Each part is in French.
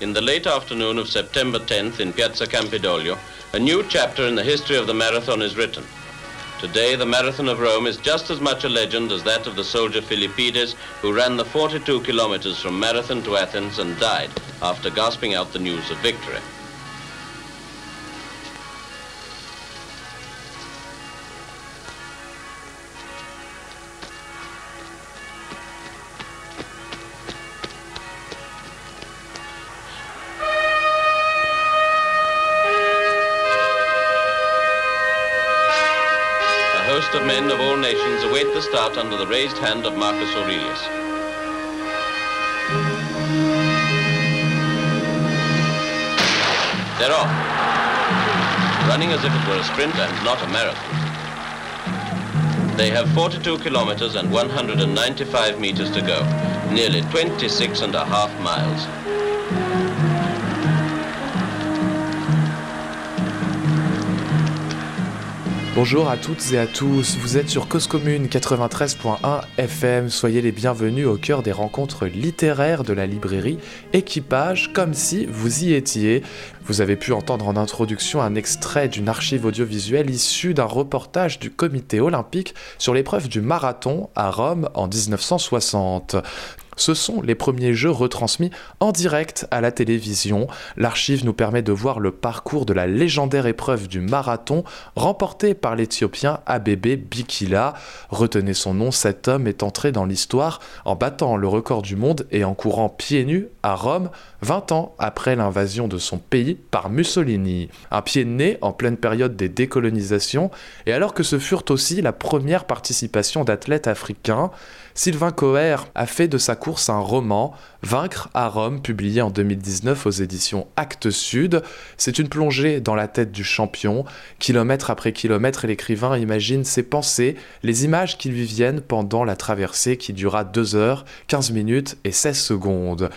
in the late afternoon of September 10th in Piazza Campidoglio, a new chapter in the history of the marathon is written. Today, the Marathon of Rome is just as much a legend as that of the soldier Philippides, who ran the 42 kilometers from Marathon to Athens and died after gasping out the news of victory. Under the raised hand of Marcus Aurelius. They're off, running as if it were a sprint and not a marathon. They have 42 kilometers and 195 meters to go, nearly 26 and a half miles. Bonjour à toutes et à tous, vous êtes sur Cause Commune 93.1 FM, soyez les bienvenus au cœur des rencontres littéraires de la librairie. Équipage, comme si vous y étiez. Vous avez pu entendre en introduction un extrait d'une archive audiovisuelle issue d'un reportage du comité olympique sur l'épreuve du marathon à Rome en 1960 ce sont les premiers jeux retransmis en direct à la télévision. L'archive nous permet de voir le parcours de la légendaire épreuve du marathon remportée par l'Éthiopien Abebe Bikila. Retenez son nom, cet homme est entré dans l'histoire en battant le record du monde et en courant pieds nus à Rome 20 ans après l'invasion de son pays par Mussolini. Un pied né en pleine période des décolonisations et alors que ce furent aussi la première participation d'athlètes africains, Sylvain Coher a fait de sa course un roman, Vaincre à Rome, publié en 2019 aux éditions Actes Sud. C'est une plongée dans la tête du champion. Kilomètre après kilomètre, l'écrivain imagine ses pensées, les images qui lui viennent pendant la traversée qui dura 2 heures, 15 minutes et 16 secondes.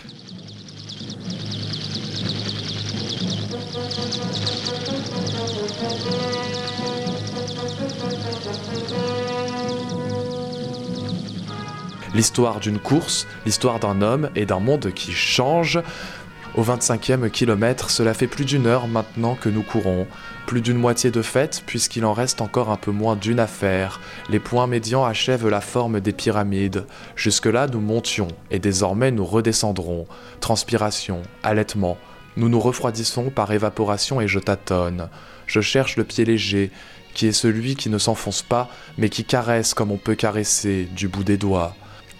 L'histoire d'une course, l'histoire d'un homme et d'un monde qui change. Au 25e kilomètre, cela fait plus d'une heure maintenant que nous courons. Plus d'une moitié de fête, puisqu'il en reste encore un peu moins d'une affaire. Les points médians achèvent la forme des pyramides. Jusque-là, nous montions, et désormais nous redescendrons. Transpiration, allaitement. Nous nous refroidissons par évaporation et je tâtonne. Je cherche le pied léger, qui est celui qui ne s'enfonce pas, mais qui caresse comme on peut caresser, du bout des doigts.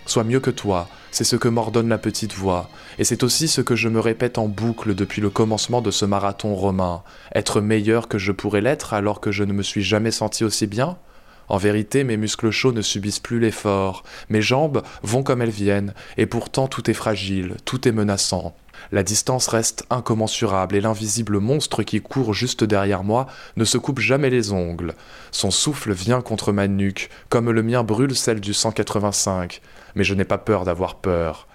Sois mieux que toi, c'est ce que m'ordonne la petite voix, et c'est aussi ce que je me répète en boucle depuis le commencement de ce marathon romain. Être meilleur que je pourrais l'être alors que je ne me suis jamais senti aussi bien? En vérité, mes muscles chauds ne subissent plus l'effort, mes jambes vont comme elles viennent, et pourtant tout est fragile, tout est menaçant. La distance reste incommensurable et l'invisible monstre qui court juste derrière moi ne se coupe jamais les ongles. Son souffle vient contre ma nuque, comme le mien brûle celle du 185 mais je n'ai pas peur d'avoir peur.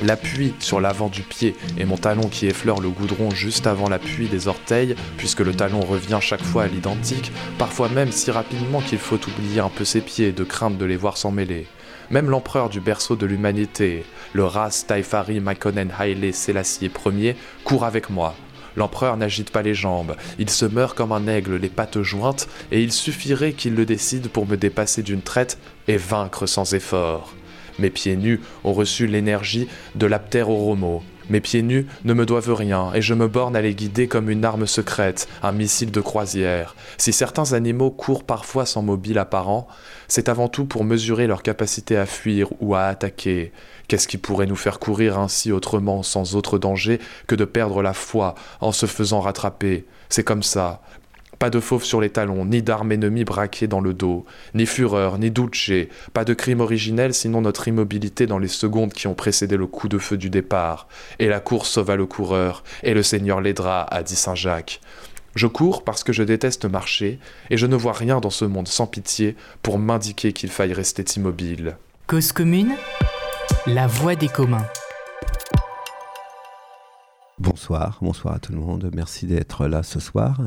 L'appui sur l'avant du pied et mon talon qui effleure le goudron juste avant l'appui des orteils, puisque le talon revient chaque fois à l'identique, parfois même si rapidement qu'il faut oublier un peu ses pieds de crainte de les voir s'en mêler. Même l'empereur du berceau de l'humanité, le Ras Taifari Makonnen Haile Selassie Ier, court avec moi, L'empereur n'agite pas les jambes, il se meurt comme un aigle, les pattes jointes, et il suffirait qu'il le décide pour me dépasser d'une traite et vaincre sans effort. Mes pieds nus ont reçu l'énergie de l'aptéroromo. Mes pieds nus ne me doivent rien, et je me borne à les guider comme une arme secrète, un missile de croisière. Si certains animaux courent parfois sans mobile apparent, c'est avant tout pour mesurer leur capacité à fuir ou à attaquer. Qu'est-ce qui pourrait nous faire courir ainsi autrement, sans autre danger que de perdre la foi en se faisant rattraper? C'est comme ça. Pas de fauve sur les talons, ni d'armes ennemies braquées dans le dos, ni fureur, ni duce, pas de crime originel sinon notre immobilité dans les secondes qui ont précédé le coup de feu du départ. Et la course sauva le coureur, et le Seigneur l'aidera, a dit Saint Jacques. Je cours parce que je déteste marcher, et je ne vois rien dans ce monde sans pitié pour m'indiquer qu'il faille rester immobile. Cause commune? La voix des communs. Bonsoir, bonsoir à tout le monde. Merci d'être là ce soir.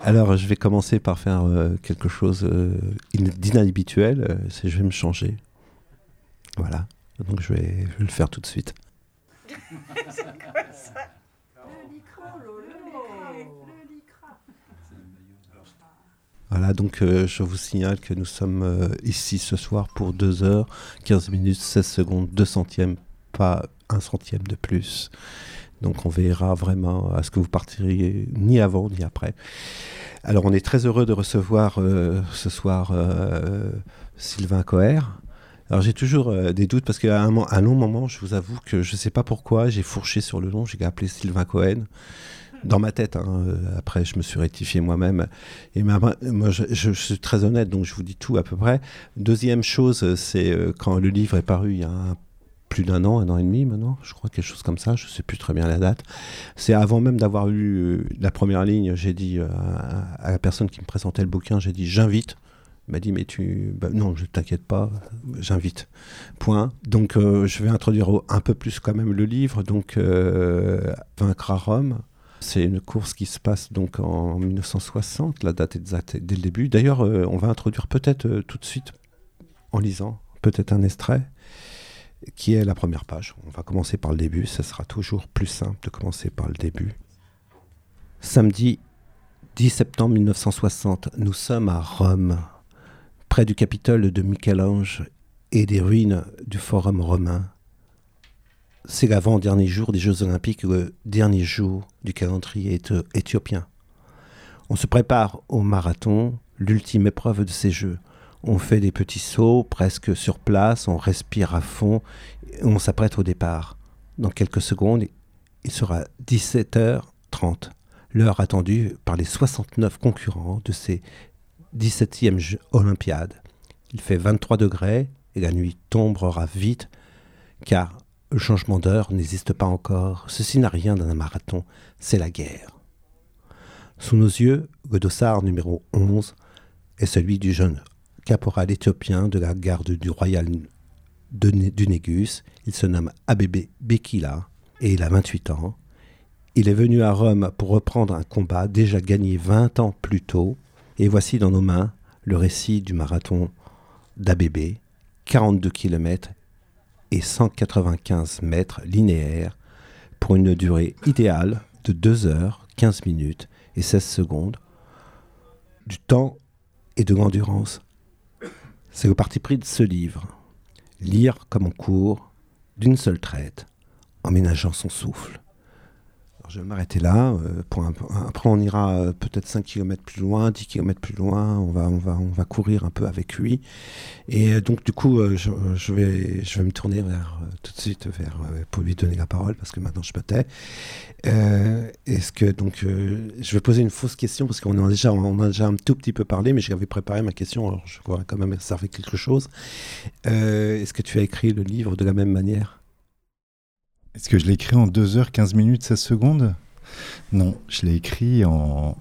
Alors, je vais commencer par faire euh, quelque chose euh, d'inhabituel. Euh, c'est je vais me changer. Voilà. Donc, je vais, je vais le faire tout de suite. Voilà, donc euh, je vous signale que nous sommes euh, ici ce soir pour 2 heures, 15 minutes, 16 secondes, 2 centièmes, pas un centième de plus. Donc on verra vraiment à ce que vous partiriez ni avant ni après. Alors on est très heureux de recevoir euh, ce soir Sylvain Coher. Alors j'ai toujours des doutes parce qu'à un long moment, je vous avoue que je ne sais pas pourquoi, j'ai fourché sur le nom, j'ai appelé Sylvain Cohen. Dans ma tête, hein, euh, après je me suis rectifié moi-même. Et moi je, suis très honnête, donc je vous dis tout à peu près. Deuxième chose, c'est euh, quand le livre est paru il y a plus d'un an, un an et demi maintenant, je crois quelque chose comme ça, je ne sais plus très bien la date. C'est avant même d'avoir lu euh, la première ligne, j'ai dit à, la personne qui me présentait le bouquin, j'ai dit j'invite. M'a dit mais tu... bah, non, je t'inquiète pas, j'invite. Point. Donc je vais introduire un peu plus quand même le livre. Donc Vaincre à Rome. C'est une course qui se passe donc en 1960, la date exacte dès le début. D'ailleurs, euh, on va introduire peut-être euh, tout de suite, en lisant, peut-être un extrait, qui est la première page. On va commencer par le début, ça sera toujours plus simple de commencer par le début. Samedi 10 septembre 1960, nous sommes à Rome, près du Capitole de Michel-Ange et des ruines du Forum romain. C'est l'avant-dernier jour des Jeux Olympiques, le dernier jour du calendrier éthio- éthiopien. On se prépare au marathon, l'ultime épreuve de ces Jeux. On fait des petits sauts presque sur place, on respire à fond et on s'apprête au départ. Dans quelques secondes, il sera 17h30, l'heure attendue par les 69 concurrents de ces 17e Jeux Olympiades. Il fait 23 degrés et la nuit tombera vite car le changement d'heure n'existe pas encore. Ceci n'a rien d'un marathon, c'est la guerre. Sous nos yeux, le dossard numéro 11 est celui du jeune caporal éthiopien de la garde du royal de du Négus. Il se nomme Abébé Bekila et il a 28 ans. Il est venu à Rome pour reprendre un combat déjà gagné 20 ans plus tôt. Et voici dans nos mains le récit du marathon d'Abébé, 42 km et 195 mètres linéaires pour une durée idéale de 2 heures, 15 minutes et 16 secondes. Du temps et de l'endurance. C'est le parti pris de ce livre. Lire comme on court, d'une seule traite, en ménageant son souffle. Je vais m'arrêter là. euh, après, on ira euh, peut-être 5 km plus loin, 10 km plus loin. On va, on, va, on va courir un peu avec lui. Et euh, donc, du coup, je, vais, je vais me tourner vers, tout de suite vers, pour lui donner la parole, parce que maintenant je me tais. Euh, Est-ce que, donc, je vais poser une fausse question, parce qu'on a déjà, on a déjà un tout petit peu parlé, mais j'avais préparé ma question, alors je pourrais quand même servir quelque chose. Est-ce que tu as écrit le livre de la même manière? Est-ce que je l'ai écrit en 2 heures 15 minutes 16 secondes? Non, je l'ai écrit en,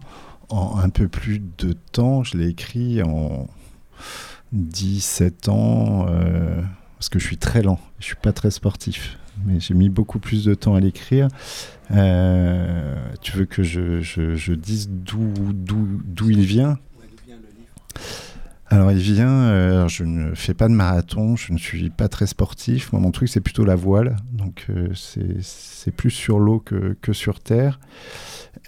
un peu plus de temps. Je l'ai écrit en 17 ans, euh, parce que je suis très lent. Je suis pas très sportif. Mais j'ai mis beaucoup plus de temps à l'écrire. Euh, tu veux que je, je- dise d'où il vient? Alors il vient, euh, je ne fais pas de marathon, je ne suis pas très sportif. Moi mon truc c'est plutôt la voile, donc euh, c'est plus sur l'eau que, sur terre.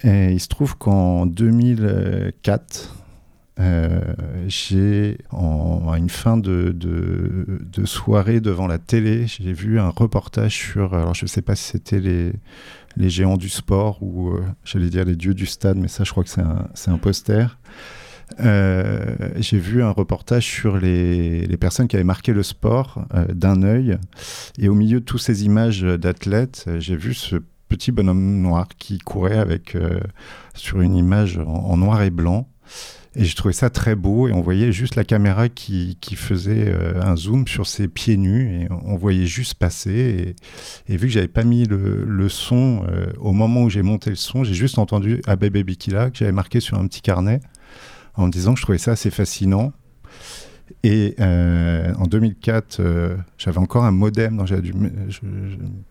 Et il se trouve qu'en 2004, euh, j'ai en une fin de, soirée devant la télé, j'ai vu un reportage sur, alors je ne sais pas si c'était les, géants du sport ou j'allais dire les dieux du stade, mais ça je crois que c'est un poster. Euh, j'ai vu un reportage sur les, personnes qui avaient marqué le sport euh, d'un œil. Et au milieu de toutes ces images d'athlètes, euh, j'ai vu ce petit bonhomme noir qui courait avec, sur une image en, noir et blanc. Et j'ai trouvé ça très beau et on voyait juste la caméra qui, faisait un zoom sur ses pieds nus et on voyait juste passer. Et, vu que j'avais pas mis le, son au moment où j'ai monté le son, j'ai juste entendu Abebe Bikila que j'avais marqué sur un petit carnet en me disant que je trouvais ça assez fascinant. Et euh, en 2004, euh, j'avais encore un modem, donc j'avais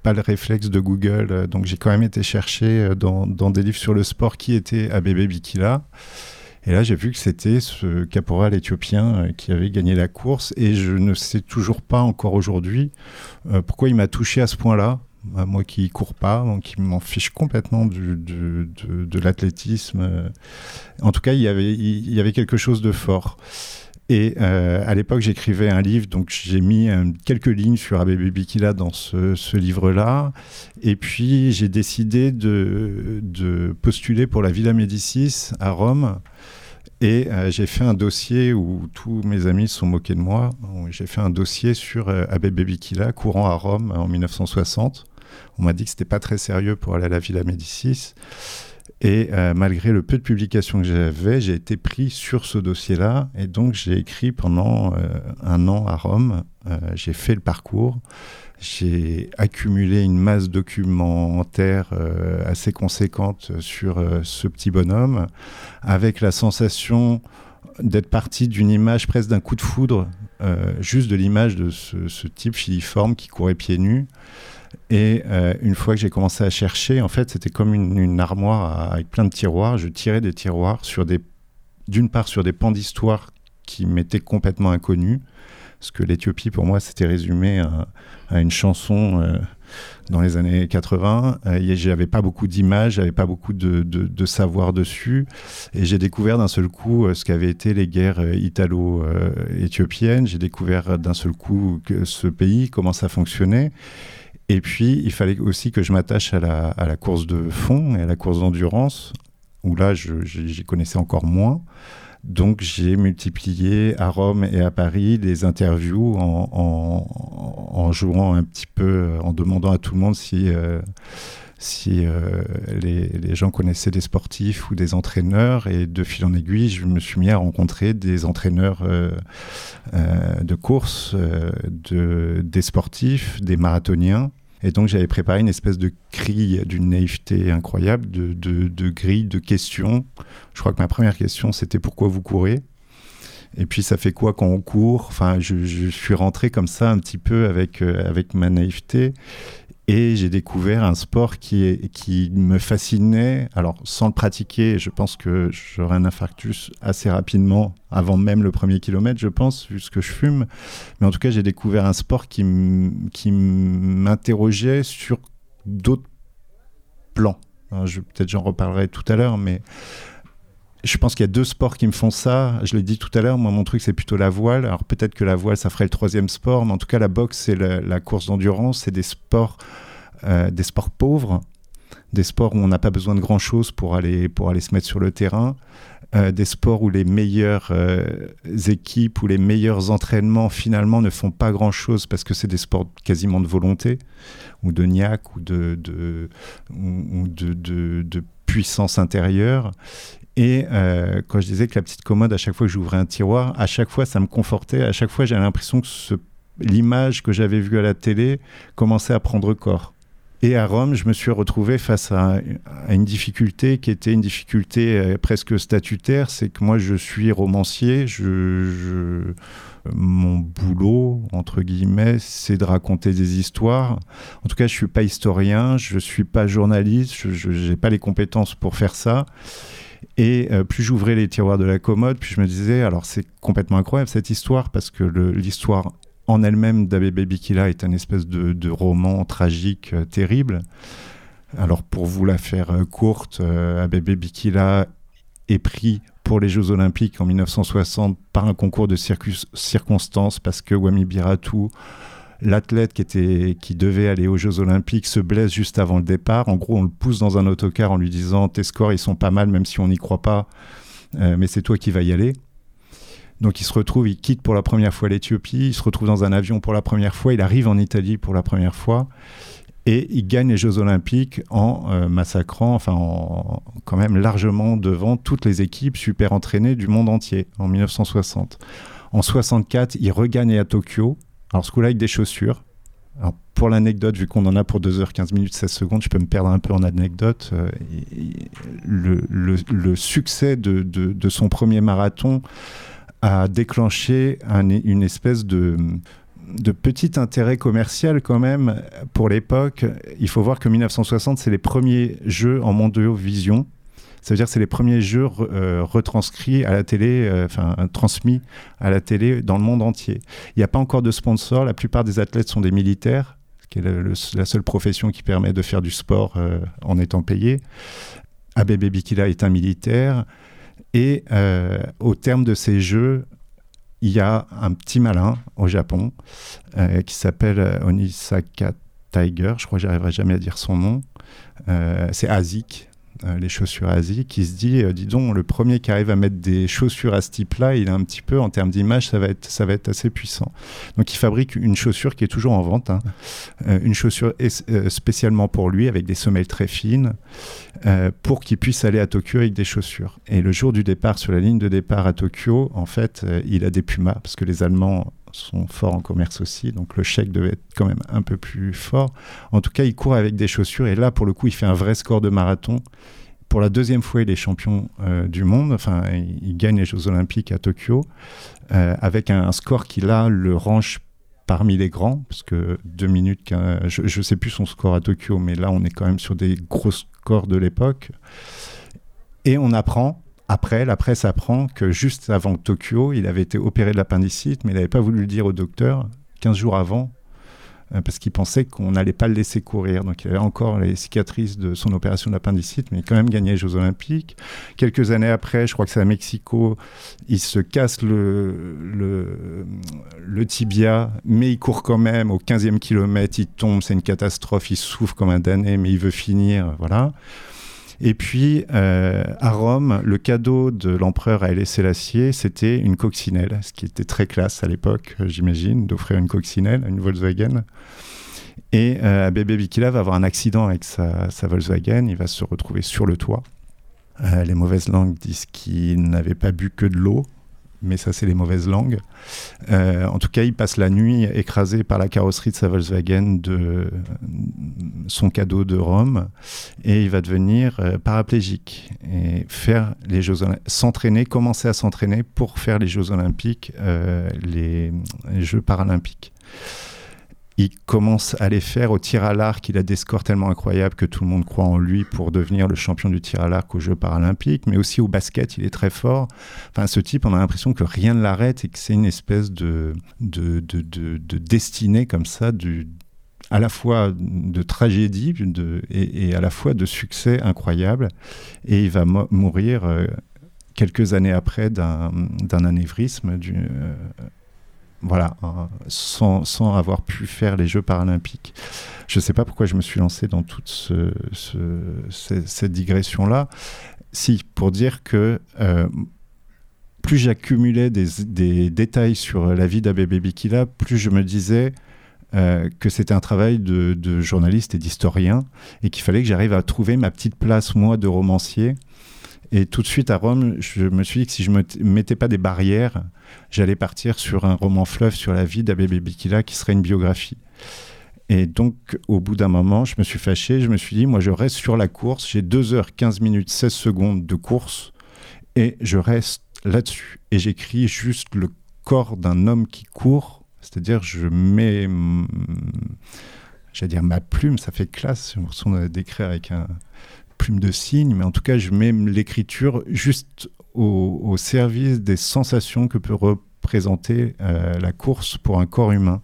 pas le réflexe de Google, euh, donc j'ai quand même été chercher dans, dans des livres sur le sport qui était Abebe Bikila. Et là, j'ai vu que c'était ce caporal éthiopien qui avait gagné la course. Et je ne sais toujours pas encore aujourd'hui pourquoi il m'a touché à ce point-là. Moi qui cours pas, donc qui m'en fiche complètement du, de, l'athlétisme. En tout cas, il y, avait, il y avait quelque chose de fort. Et euh, à l'époque, j'écrivais un livre, donc j'ai mis euh, quelques lignes sur Abebe Bikila dans ce, ce livre-là. Et puis, j'ai décidé de, de, postuler pour la Villa Médicis à Rome. Et euh, j'ai fait un dossier où tous mes amis se sont moqués de moi. J'ai fait un dossier sur Abebe Bikila, courant à Rome en 1960. On m'a dit que c'était pas très sérieux pour aller à la Villa Médicis. Et euh, malgré le peu de publications que j'avais, j'ai été pris sur ce dossier-là. Et donc, j'ai écrit pendant euh, un an à Rome. Euh, j'ai fait le parcours. J'ai accumulé une masse documentaire assez conséquente sur ce petit bonhomme, avec la sensation d'être parti d'une image presque d'un coup de foudre, juste de l'image de ce, ce, type filiforme qui courait pieds nus. Et euh, une fois que j'ai commencé à chercher, en fait, c'était comme une, armoire avec plein de tiroirs. Je tirais des tiroirs sur des, d'une part sur des pans d'histoire qui m'étaient complètement inconnus, parce que l'Éthiopie pour moi c'était résumé à, une chanson euh, dans les années 80. Euh, j'avais pas beaucoup d'images, j'avais pas beaucoup de, savoir dessus, et j'ai découvert d'un seul coup ce qu'avaient été les guerres italo-éthiopiennes. J'ai découvert d'un seul coup que ce pays, comment ça fonctionnait. Et puis, il fallait aussi que je m'attache à la, course de fond et à la course d'endurance, où là, j'y connaissais encore moins. Donc, j'ai multiplié à Rome et à Paris des interviews en, jouant un petit peu, en demandant à tout le monde si, euh, si euh, les, gens connaissaient des sportifs ou des entraîneurs. Et de fil en aiguille, je me suis mis à rencontrer des entraîneurs euh, de course, de, des sportifs, des marathoniens. Et donc j'avais préparé une espèce de grille d'une naïveté incroyable, de, de, grille de questions. Je crois que ma première question c'était pourquoi vous courez? Et puis ça fait quoi quand on court? Enfin, je, je, suis rentré comme ça un petit peu avec, euh, avec ma naïveté. Et j'ai découvert un sport qui, me fascinait. Alors, sans le pratiquer, je pense que j'aurais un infarctus assez rapidement, avant même le premier kilomètre, je pense, vu ce que je fume. Mais en tout cas, j'ai découvert un sport qui m'interrogeait sur d'autres plans. Peut-être j'en reparlerai tout à l'heure, mais je pense qu'il y a deux sports qui me font ça. Je l'ai dit tout à l'heure, moi mon truc c'est plutôt la voile. Alors peut-être que la voile ça ferait le troisième sport, mais en tout cas la boxe c'est la, course d'endurance, c'est des sports, euh, des sports pauvres, des sports où on n'a pas besoin de grand chose pour aller pour aller se mettre sur le terrain, euh, des sports où les meilleures euh, équipes ou les meilleurs entraînements finalement ne font pas grand chose parce que c'est des sports quasiment de volonté ou de niaque ou ou de, de, de puissance intérieure et euh, quand je disais que la petite commode, à chaque fois que j'ouvrais un tiroir, à chaque fois, ça me confortait. À chaque fois, j'avais l'impression que l'image que j'avais vue à la télé commençait à prendre corps. Et à Rome, je me suis retrouvé face à, une difficulté qui était une difficulté euh, presque statutaire. C'est que moi, je suis romancier. Mon boulot, entre guillemets, c'est de raconter des histoires. En tout cas, je suis pas historien, je suis pas journaliste, je n'ai pas les compétences pour faire ça. Et euh, plus j'ouvrais les tiroirs de la commode, plus je me disais, alors c'est complètement incroyable cette histoire, parce que l'histoire en elle-même d'Abebe Bikila est un espèce de, roman tragique euh, terrible. Alors pour vous la faire euh, courte, Abebe Bikila est pris pour les Jeux Olympiques en 1960 par un concours de circonstances parce que Wami Biratu l'athlète qui, était, qui devait aller aux Jeux Olympiques se blesse juste avant le départ. En gros, on le pousse dans un autocar en lui disant Tes scores, ils sont pas mal, même si on n'y croit pas, euh, mais c'est toi qui vas y aller. Donc il se retrouve, il quitte pour la première fois l'Éthiopie, il se retrouve dans un avion pour la première fois, il arrive en Italie pour la première fois, et il gagne les Jeux Olympiques en euh, massacrant, enfin en, quand même largement devant toutes les équipes super entraînées du monde entier en 1960. En 64, il regagne à Tokyo, alors, ce coup-là, avec des chaussures. Alors, pour l'anecdote, vu qu'on en a pour 2h15 minutes 16 secondes, je peux me perdre un peu en anecdote. Euh, le, succès de, son premier marathon a déclenché un, une espèce de, de petit intérêt commercial quand même pour l'époque. Il faut voir que 1960, c'est les premiers jeux en vision Ça veut dire que c'est les premiers jeux retranscrits à la télé, enfin transmis à la télé dans le monde entier. Il n'y a pas encore de sponsors. La plupart des athlètes sont des militaires qui est la seule profession qui permet de faire du sport en étant payé. Abebe Bikila est un militaire. Et au terme de ces jeux, il y a un petit malin au Japon euh, qui s'appelle euh, Onisaka Tiger, je crois que j'arriverai jamais à dire son nom. Euh, c'est Azik, euh, les chaussures Asie, qui se dit, euh, dis donc, le premier qui arrive à mettre des chaussures à ce type-là, il est un petit peu, en termes d'image, ça, va être, ça va être assez puissant. Donc il fabrique une chaussure qui est toujours en vente, hein. euh, une chaussure spécialement pour lui, avec des semelles très fines, pour qu'il puisse aller à Tokyo avec des chaussures. Et le jour du départ, sur la ligne de départ à Tokyo, en fait, il a des pumas, parce que les Allemands sont forts en commerce aussi, donc le chèque devait être quand même un peu plus fort. En tout cas, il court avec des chaussures et là, pour le coup, il fait un vrai score de marathon. Pour la deuxième fois, il est champion euh, du monde. Enfin, il, gagne les Jeux Olympiques à Tokyo euh, avec un, score qui là le range parmi les grands, parce que deux minutes, je ne sais plus son score à Tokyo, mais là, on est quand même sur des gros scores de l'époque. Et on apprend après, la presse apprend que juste avant Tokyo, il avait été opéré de l'appendicite, mais il n'avait pas voulu le dire au docteur 15 jours avant, euh, parce qu'il pensait qu'on n'allait pas le laisser courir. Donc il avait encore les cicatrices de son opération de l'appendicite, mais il a quand même gagné les Jeux Olympiques. Quelques années après, je crois que c'est à Mexico, il se casse le, le, tibia, mais il court quand même. Au 15e kilomètre, il tombe, c'est une catastrophe, il souffre comme un damné, mais il veut finir. Voilà. Et puis, euh, à Rome, le cadeau de l'empereur à laissé l'acier, c'était une coccinelle, ce qui était très classe à l'époque, j'imagine, d'offrir une coccinelle à une Volkswagen. Et euh, Bébé Bikila va avoir un accident avec sa, Volkswagen, il va se retrouver sur le toit. Euh, les mauvaises langues disent qu'il n'avait pas bu que de l'eau, mais ça c'est les mauvaises langues. Euh, en tout cas, il passe la nuit écrasé par la carrosserie de sa Volkswagen de son cadeau de Rome et il va devenir euh, paraplégique et faire les Jeux s'entraîner, commencer à s'entraîner pour faire les Jeux Olympiques, euh, les Jeux paralympiques il commence à les faire au tir à l'arc. Il a des scores tellement incroyables que tout le monde croit en lui pour devenir le champion du tir à l'arc aux Jeux paralympiques. Mais aussi au basket, il est très fort. Enfin, ce type, on a l'impression que rien ne l'arrête et que c'est une espèce de, de, de, destinée comme ça, du, à la fois de tragédie de, et, à la fois de succès incroyable. Et il va mourir euh, quelques années après d'un anévrisme, euh, voilà, sans, sans, avoir pu faire les Jeux paralympiques. Je ne sais pas pourquoi je me suis lancé dans toute ce, cette digression-là. Si, pour dire que euh, plus j'accumulais des, des, détails sur la vie d'Abébé Bikila, plus je me disais euh, que c'était un travail de, de journaliste et d'historien et qu'il fallait que j'arrive à trouver ma petite place, moi, de romancier. Et tout de suite à Rome, je me suis dit que si je ne me mettais pas des barrières, j'allais partir sur un roman fleuve sur la vie d'Abébé Bikila qui serait une biographie. Et donc, au bout d'un moment, je me suis fâché. Je me suis dit, moi, je reste sur la course. J'ai 2 heures, 15 minutes, 16 secondes de course. Et je reste là-dessus. Et j'écris juste le corps d'un homme qui court. C'est-à-dire, je mets, j'allais dire ma plume, ça fait classe. J'ai l'impression d'écrire avec un plume de cygne. Mais en tout cas, je mets l'écriture juste au, service des sensations que peut représenter euh, la course pour un corps humain.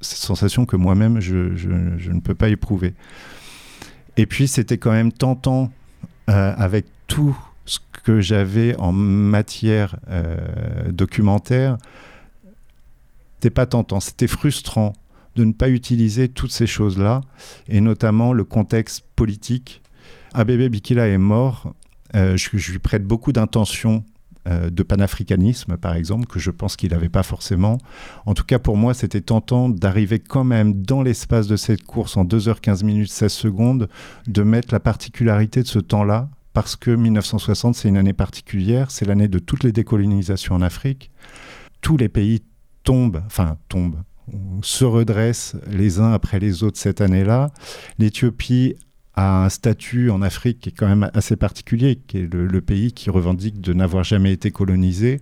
Ces sensations que moi-même, je, ne peux pas éprouver. Et puis, c'était quand même tentant, euh, avec tout ce que j'avais en matière euh, documentaire, c'était pas tentant, c'était frustrant de ne pas utiliser toutes ces choses-là, et notamment le contexte politique. Abebe Bikila est mort euh, je, lui prête beaucoup d'intentions euh, de panafricanisme, par exemple, que je pense qu'il n'avait pas forcément. En tout cas, pour moi, c'était tentant d'arriver quand même dans l'espace de cette course en 2h15 minutes 16 secondes, de mettre la particularité de ce temps-là, parce que 1960, c'est une année particulière, c'est l'année de toutes les décolonisations en Afrique. Tous les pays tombent, enfin tombent, se redressent les uns après les autres cette année-là. L'Éthiopie a un statut en Afrique qui est quand même assez particulier, qui est le, pays qui revendique de n'avoir jamais été colonisé,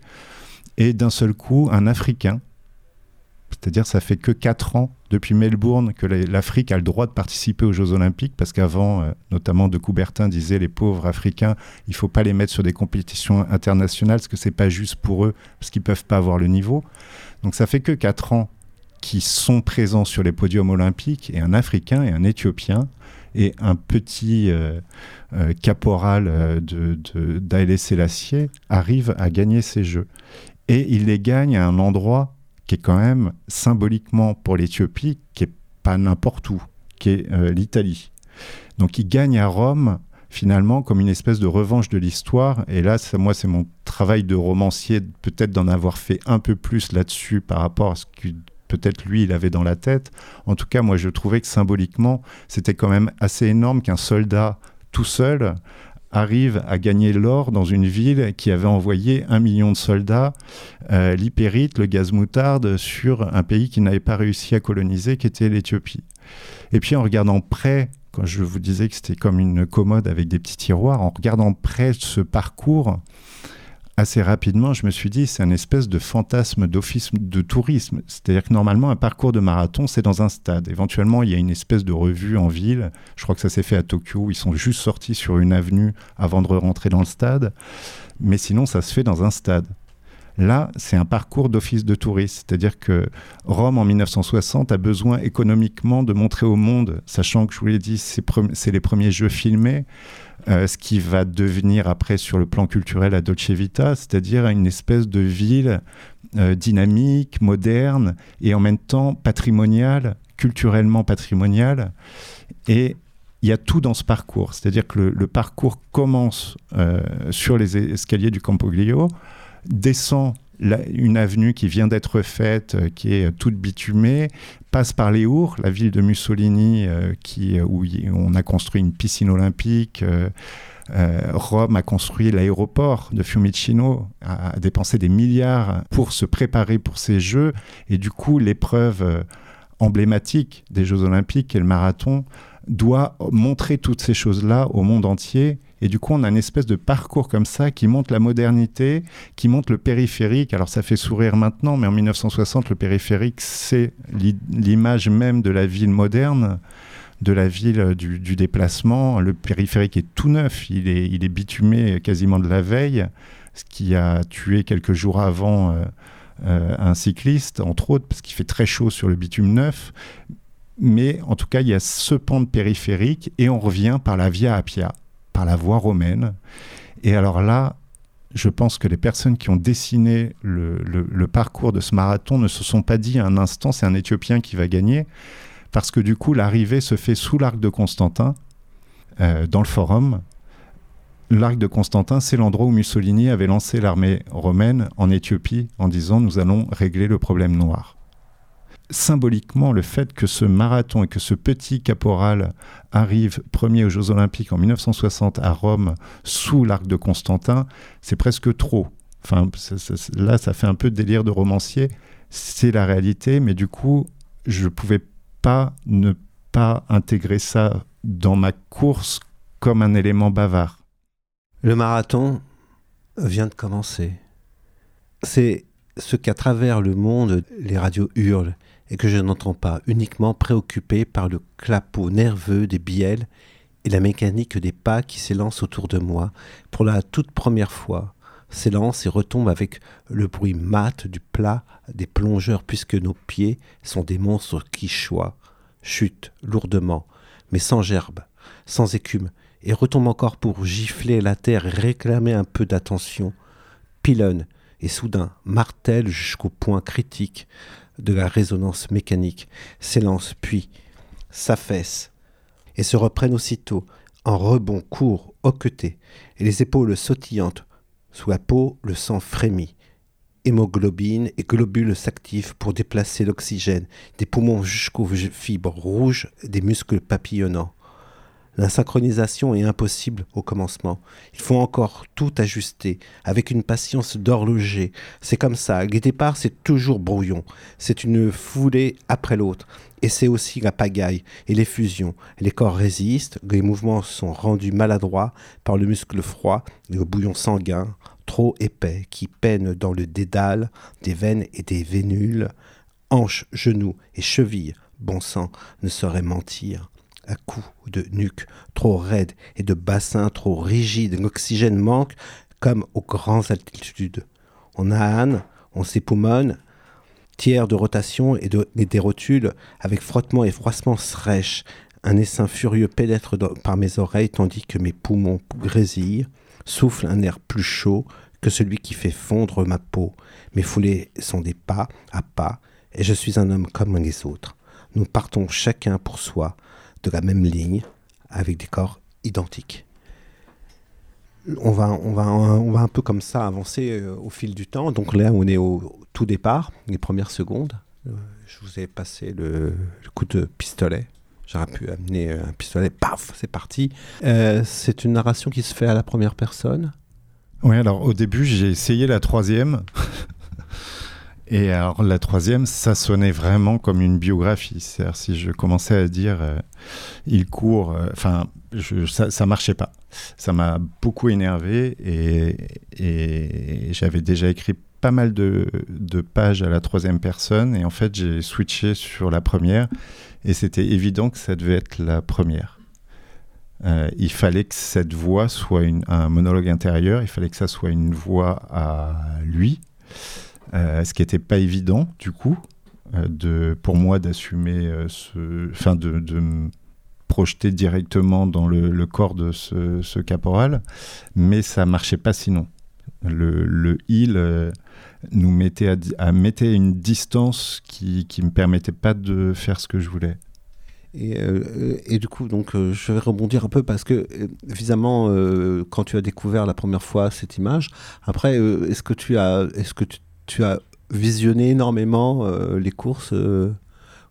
et d'un seul coup, un Africain, c'est-à-dire ça fait que 4 ans depuis Melbourne que l'Afrique a le droit de participer aux Jeux Olympiques, parce qu'avant, euh, notamment de Coubertin disait les pauvres Africains, il ne faut pas les mettre sur des compétitions internationales, parce que c'est pas juste pour eux, parce qu'ils peuvent pas avoir le niveau. Donc ça fait que quatre ans qui sont présents sur les podiums olympiques, et un Africain et un Éthiopien, et un petit euh, euh, caporal de, de Selassie arrivent à gagner ces Jeux. Et il les gagne à un endroit qui est quand même symboliquement pour l'Éthiopie, qui est pas n'importe où, qui est euh, l'Italie. Donc il gagne à Rome finalement comme une espèce de revanche de l'histoire. Et là, ça, moi, c'est mon travail de romancier, peut-être d'en avoir fait un peu plus là-dessus par rapport à ce que peut-être lui, il avait dans la tête. En tout cas, moi, je trouvais que symboliquement, c'était quand même assez énorme qu'un soldat tout seul arrive à gagner l'or dans une ville qui avait envoyé un million de soldats, euh, l'hypérite, le gaz moutarde, sur un pays qui n'avait pas réussi à coloniser, qui était l'Éthiopie. Et puis en regardant près, quand je vous disais que c'était comme une commode avec des petits tiroirs, en regardant près ce parcours, assez rapidement, je me suis dit, c'est un espèce de fantasme d'office de tourisme. C'est-à-dire que normalement, un parcours de marathon, c'est dans un stade. Éventuellement, il y a une espèce de revue en ville. Je crois que ça s'est fait à Tokyo. Ils sont juste sortis sur une avenue avant de rentrer dans le stade. Mais sinon, ça se fait dans un stade. Là, c'est un parcours d'office de tourisme, c'est-à-dire que Rome en 1960 a besoin économiquement de montrer au monde, sachant que je vous l'ai dit, c'est les premiers jeux filmés, euh, ce qui va devenir après sur le plan culturel à Dolce Vita, c'est-à-dire une espèce de ville euh, dynamique, moderne et en même temps patrimoniale, culturellement patrimoniale. Et il y a tout dans ce parcours, c'est-à-dire que le, parcours commence euh, sur les escaliers du Campoglio, descend une avenue qui vient d'être faite, qui est toute bitumée, passe par les Our, la ville de Mussolini, euh, qui, euh, où on a construit une piscine olympique. Rome a construit l'aéroport de Fiumicino, a, dépensé des milliards pour se préparer pour ces Jeux. Et du coup, l'épreuve emblématique des Jeux olympiques, qui est le marathon, doit montrer toutes ces choses-là au monde entier et du coup, on a une espèce de parcours comme ça qui montre la modernité, qui montre le périphérique. Alors ça fait sourire maintenant, mais en 1960, le périphérique, c'est l'image même de la ville moderne de la ville du, déplacement. Le périphérique est tout neuf, il est, il est bitumé quasiment de la veille, ce qui a tué quelques jours avant euh, euh, un cycliste, entre autres, parce qu'il fait très chaud sur le bitume neuf. Mais en tout cas, il y a ce pan de périphérique et on revient par la Via Appia par la voie romaine. Et alors là, je pense que les personnes qui ont dessiné le, parcours de ce marathon ne se sont pas dit à un instant c'est un Éthiopien qui va gagner, parce que du coup l'arrivée se fait sous l'arc de Constantin, euh, dans le forum. L'arc de Constantin, c'est l'endroit où Mussolini avait lancé l'armée romaine en Éthiopie en disant nous allons régler le problème noir symboliquement le fait que ce marathon et que ce petit caporal arrive premier aux Jeux Olympiques en 1960 à Rome sous l'arc de Constantin, c'est presque trop. Enfin, là, ça fait un peu de délire de romancier. C'est la réalité, mais du coup, je ne pouvais pas ne pas intégrer ça dans ma course comme un élément bavard. Le marathon vient de commencer. C'est ce qu'à travers le monde, les radios hurlent et que je n'entends pas, uniquement préoccupé par le clapot nerveux des bielles et la mécanique des pas qui s'élancent autour de moi. Pour la toute première fois, s'élance et retombe avec le bruit mat du plat des plongeurs puisque nos pieds sont des monstres qui choient, chutent lourdement, mais sans gerbe, sans écume, et retombe encore pour gifler la terre et réclamer un peu d'attention, pilonne et soudain martèle jusqu'au point critique de la résonance mécanique, s'élance puis s'affaisse et se reprennent aussitôt en rebond court, hoqueté, et les épaules sautillantes. Sous la peau, le sang frémit. Hémoglobine et globules s'activent pour déplacer l'oxygène des poumons jusqu'aux fibres rouges des muscles papillonnants. La synchronisation est impossible au commencement. Il faut encore tout ajuster, avec une patience d'horloger. C'est comme ça. Les départs, c'est toujours brouillon. C'est une foulée après l'autre. Et c'est aussi la pagaille et les fusions. Les corps résistent, les mouvements sont rendus maladroits par le muscle froid et le bouillon sanguin, trop épais, qui peine dans le dédale des veines et des vénules, hanches, genoux et chevilles bon sang, ne saurait mentir à coups de nuque trop raide et de bassin trop rigide. L'oxygène manque comme aux grandes altitudes. On a âne, on s'époumonne, tiers de rotation et, de, des rotules avec frottement et froissement sèche. Un essaim furieux pénètre par mes oreilles tandis que mes poumons grésillent, souffle un air plus chaud que celui qui fait fondre ma peau. Mes foulées sont des pas à pas et je suis un homme comme les autres. Nous partons chacun pour soi de la même ligne avec des corps identiques. On va, on va, on va un peu comme ça avancer euh, au fil du temps. Donc là, on est au tout départ, les premières secondes. Euh, je vous ai passé le, coup de pistolet. J'aurais pu amener un pistolet, paf, c'est parti. Euh, c'est une narration qui se fait à la première personne. Oui, alors au début, j'ai essayé la troisième. Et alors la troisième, ça sonnait vraiment comme une biographie. C'est-à-dire si je commençais à dire euh, il court, euh, enfin ça, ça marchait pas. Ça m'a beaucoup énervé et, j'avais déjà écrit pas mal de, pages à la troisième personne et en fait j'ai switché sur la première et c'était évident que ça devait être la première. Euh, il fallait que cette voix soit un monologue intérieur, il fallait que ça soit une voix à lui. Euh, ce qui n'était pas évident du coup euh, de, pour moi d'assumer euh, ce, enfin de, de, me projeter directement dans le, corps de ce, caporal, mais ça marchait pas sinon. Le, le il nous mettait à, mettre une distance qui qui me permettait pas de faire ce que je voulais. Et, et, du coup, donc, je vais rebondir un peu parce que, évidemment, quand tu as découvert la première fois cette image, après, est-ce que tu as, est-ce que tu tu as visionné énormément euh, les courses euh,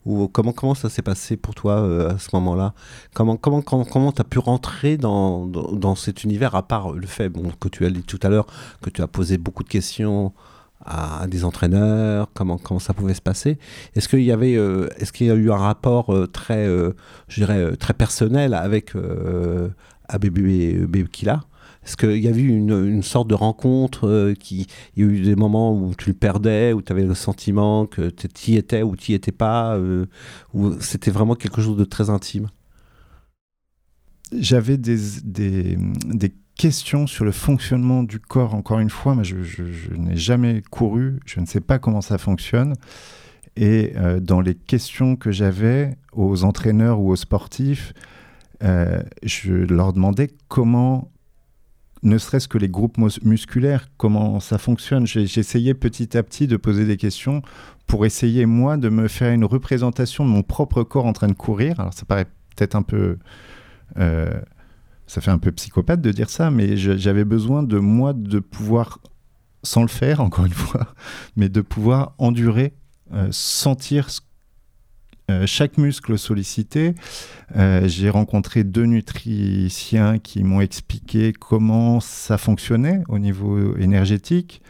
ou comment, comment ça s'est passé pour toi euh, à ce moment-là? Comment comment comment tu as pu rentrer dans, dans, cet univers à part le fait que tu as dit tout à l'heure que tu as posé beaucoup de questions à, des entraîneurs Comment comment ça pouvait se passer? Est-ce qu'il y avait est-ce qu'il y a eu un rapport très je dirais très personnel avec euh, Kila est-ce qu'il y a eu une, sorte de rencontre euh, Il y a eu des moments où tu le perdais, où tu avais le sentiment que tu y étais ou tu n'y étais pas, euh, ou c'était vraiment quelque chose de très intime J'avais des, des, questions sur le fonctionnement du corps. Encore une fois, mais je, n'ai jamais couru, je ne sais pas comment ça fonctionne. Et euh, dans les questions que j'avais aux entraîneurs ou aux sportifs, je leur demandais comment ne serait-ce que les groupes musculaires, comment ça fonctionne? J'ai essayé petit à petit de poser des questions pour essayer, moi, de me faire une représentation de mon propre corps en train de courir. Alors, ça paraît peut-être un peu... Euh, ça fait un peu psychopathe de dire ça, mais j'avais besoin de moi de pouvoir, sans le faire, encore une fois, mais de pouvoir endurer, euh, sentir ce euh, chaque muscle sollicité. Euh, j'ai rencontré deux nutriciens qui m'ont expliqué comment ça fonctionnait au niveau énergétique,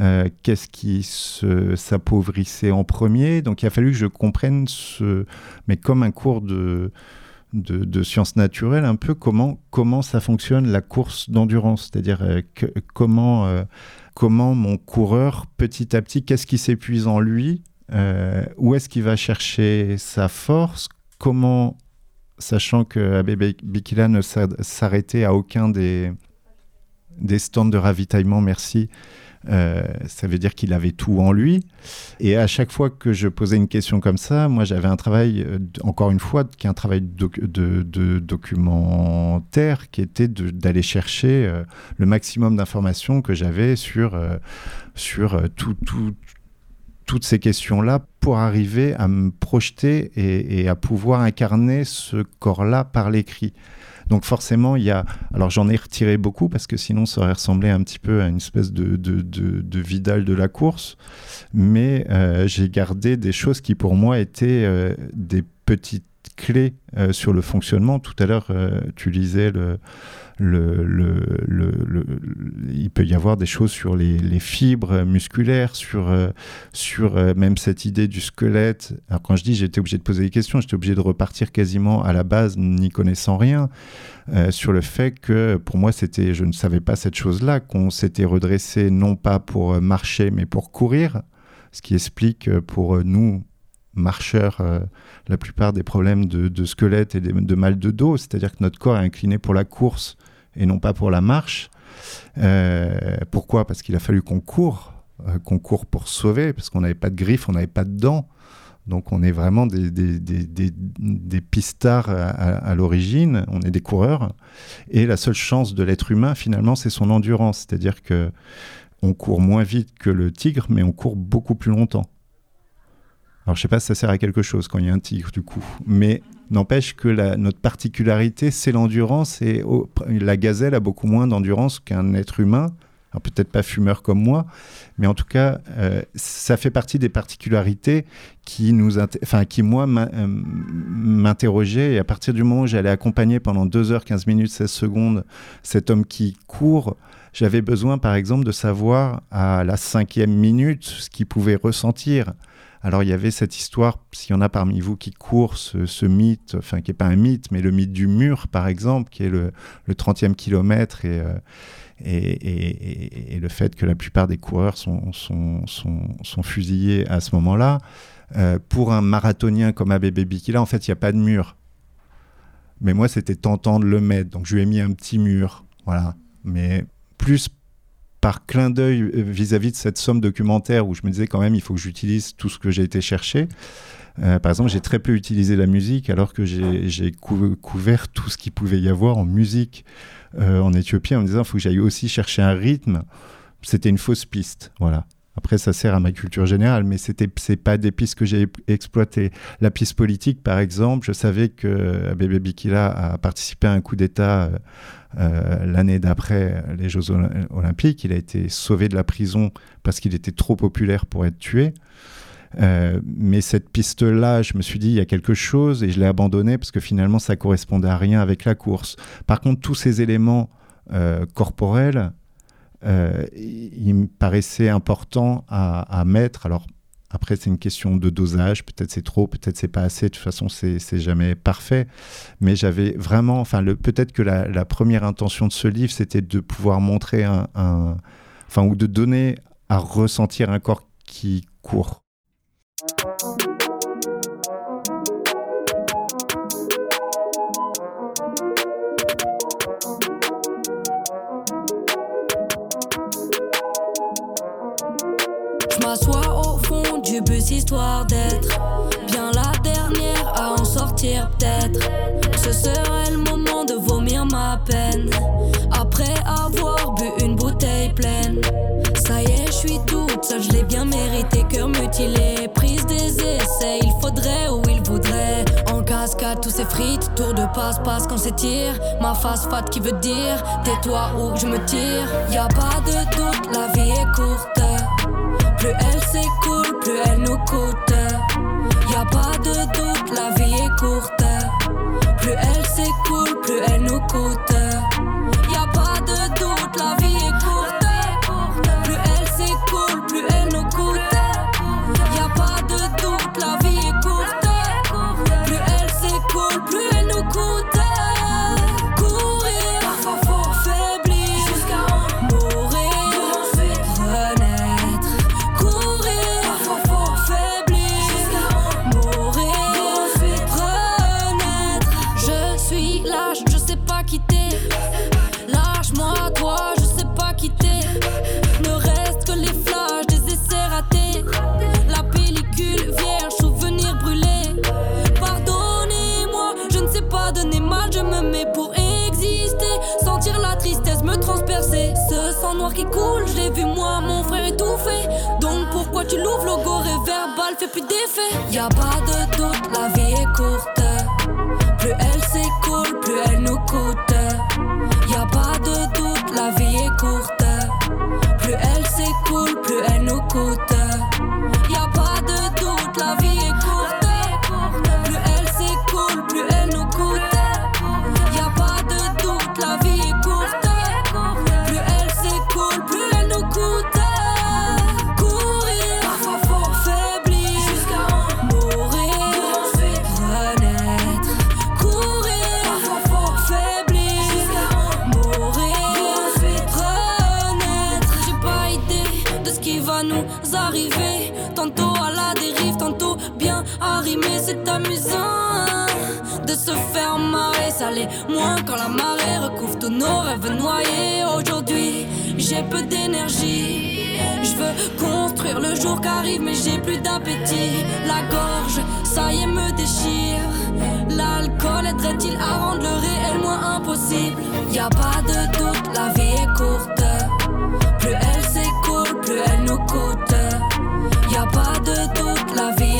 euh, qu'est-ce qui s'appauvrissait en premier. Donc il a fallu que je comprenne ce, mais comme un cours de, de, sciences naturelles, un peu comment, comment ça fonctionne la course d'endurance, c'est-à-dire comment, comment mon coureur, petit à petit, qu'est-ce qui s'épuise en lui euh, où est-ce qu'il va chercher sa force? Comment, sachant que Abe Bikila ne s'arrêtait à aucun des, des stands de ravitaillement, merci, euh, ça veut dire qu'il avait tout en lui. Et à chaque fois que je posais une question comme ça, moi j'avais un travail, euh, encore une fois, qui est un travail de, documentaire, qui était d'aller chercher le maximum d'informations que j'avais sur, sur tout, tout, toutes ces questions-là pour arriver à me projeter et, à pouvoir incarner ce corps-là par l'écrit. Donc forcément, il y a... Alors j'en ai retiré beaucoup parce que sinon ça aurait ressemblé un petit peu à une espèce de, de, de, Vidal de la course. Mais euh, j'ai gardé des choses qui pour moi étaient euh, des petites clés euh, sur le fonctionnement. Tout à l'heure, tu lisais le il peut y avoir des choses sur les, fibres musculaires, sur, euh, euh, même cette idée du squelette. Alors quand je dis j'étais obligé de poser des questions, j'étais obligé de repartir quasiment à la base, n'y connaissant rien, euh, sur le fait que pour moi c'était, je ne savais pas cette chose-là, qu'on s'était redressé non pas pour marcher mais pour courir, ce qui explique pour nous marcheurs la plupart des problèmes de, squelette et de mal de dos, c'est-à-dire que notre corps est incliné pour la course et non pas pour la marche. pourquoi? Parce qu'il a fallu qu'on court, qu'on court pour sauver, parce qu'on n'avait pas de griffes, on n'avait pas de dents. Donc on est vraiment des, des, pistards à, l'origine, on est des coureurs. Et la seule chance de l'être humain, finalement, c'est son endurance. C'est-à-dire que on court moins vite que le tigre, mais on court beaucoup plus longtemps. Alors je sais pas si ça sert à quelque chose quand il y a un tigre du coup, mais n'empêche que notre particularité, c'est l'endurance et la gazelle a beaucoup moins d'endurance qu'un être humain peut-être pas fumeur comme moi, mais en tout cas, euh, ça fait partie des particularités qui nous, enfin, qui moi euh, m'interrogeaient. Et à partir du moment où j'allais accompagner pendant 2 heures 15 minutes 16 secondes cet homme qui court, j'avais besoin, par exemple, de savoir à la cinquième minute ce qu'il pouvait ressentir. Alors il y avait cette histoire, s'il y en a parmi vous qui courent ce, mythe, enfin qui n'est pas un mythe, mais le mythe du mur par exemple, qui est le, le 30e kilomètre et, euh, et, le fait que la plupart des coureurs sont, fusillés à ce moment-là. Euh, pour un marathonien comme Abebe Bikila, en fait, il n'y a pas de mur. Mais moi, c'était tentant de le mettre, donc je lui ai mis un petit mur. Voilà. Mais plus par clin d'œil euh, vis-à-vis de cette somme documentaire où je me disais quand même, il faut que j'utilise tout ce que j'ai été chercher. Euh, par exemple, j'ai très peu utilisé la musique alors que j'ai couvert tout ce qu'il pouvait y avoir en musique euh, en Éthiopie en me disant il faut que j'aille aussi chercher un rythme. C'était une fausse piste. Voilà. Après, ça sert à ma culture générale, mais c'était c'est pas des pistes que j'ai exploitées. La piste politique, par exemple, je savais que Bébé Bikila a participé à un coup d'État euh, l'année d'après les Jeux Olympiques. Il a été sauvé de la prison parce qu'il était trop populaire pour être tué. Euh, mais cette piste-là, je me suis dit, il y a quelque chose et je l'ai abandonnée parce que finalement, ça correspondait à rien avec la course. Par contre, tous ces éléments euh, corporels, euh, il me paraissait important à, mettre. Alors, après, c'est une question de dosage. Peut-être c'est trop, peut-être c'est pas assez. De toute façon, c'est jamais parfait. Mais j'avais vraiment, enfin, peut-être que la, première intention de ce livre, c'était de pouvoir montrer un, enfin, ou de donner à ressentir un corps qui court. Bien la dernière à en sortir peut-être. Ce serait le moment de vomir ma peine après avoir bu une bouteille pleine. Ça y est, je suis toute seule, je l'ai bien mérité, cœur mutilé, prise des essais, il faudrait ou il voudrait. En cascade, tous ces frites, tour de passe-passe quand tir. Ma face fat qui veut dire, tais-toi ou je me tire. Y a pas de doute, la vie est courte. Plus elle s'écoule, plus elle nous coûte. Y a pas de doute, la vie est courte. Plus elle s'écoule, plus elle nous coûte. Fait. Y a pas de doute, la vie est courte. Moins quand la marée recouvre tous nos rêves noyés. Aujourd'hui, j'ai peu d'énergie. Je veux construire le jour qui arrive, mais j'ai plus d'appétit. La gorge, ça y est, me déchire. L'alcool aiderait-il à rendre le réel moins impossible? Y a pas de doute, la vie est courte. Plus elle s'écoule, plus elle nous coûte. Y a pas de doute, la vie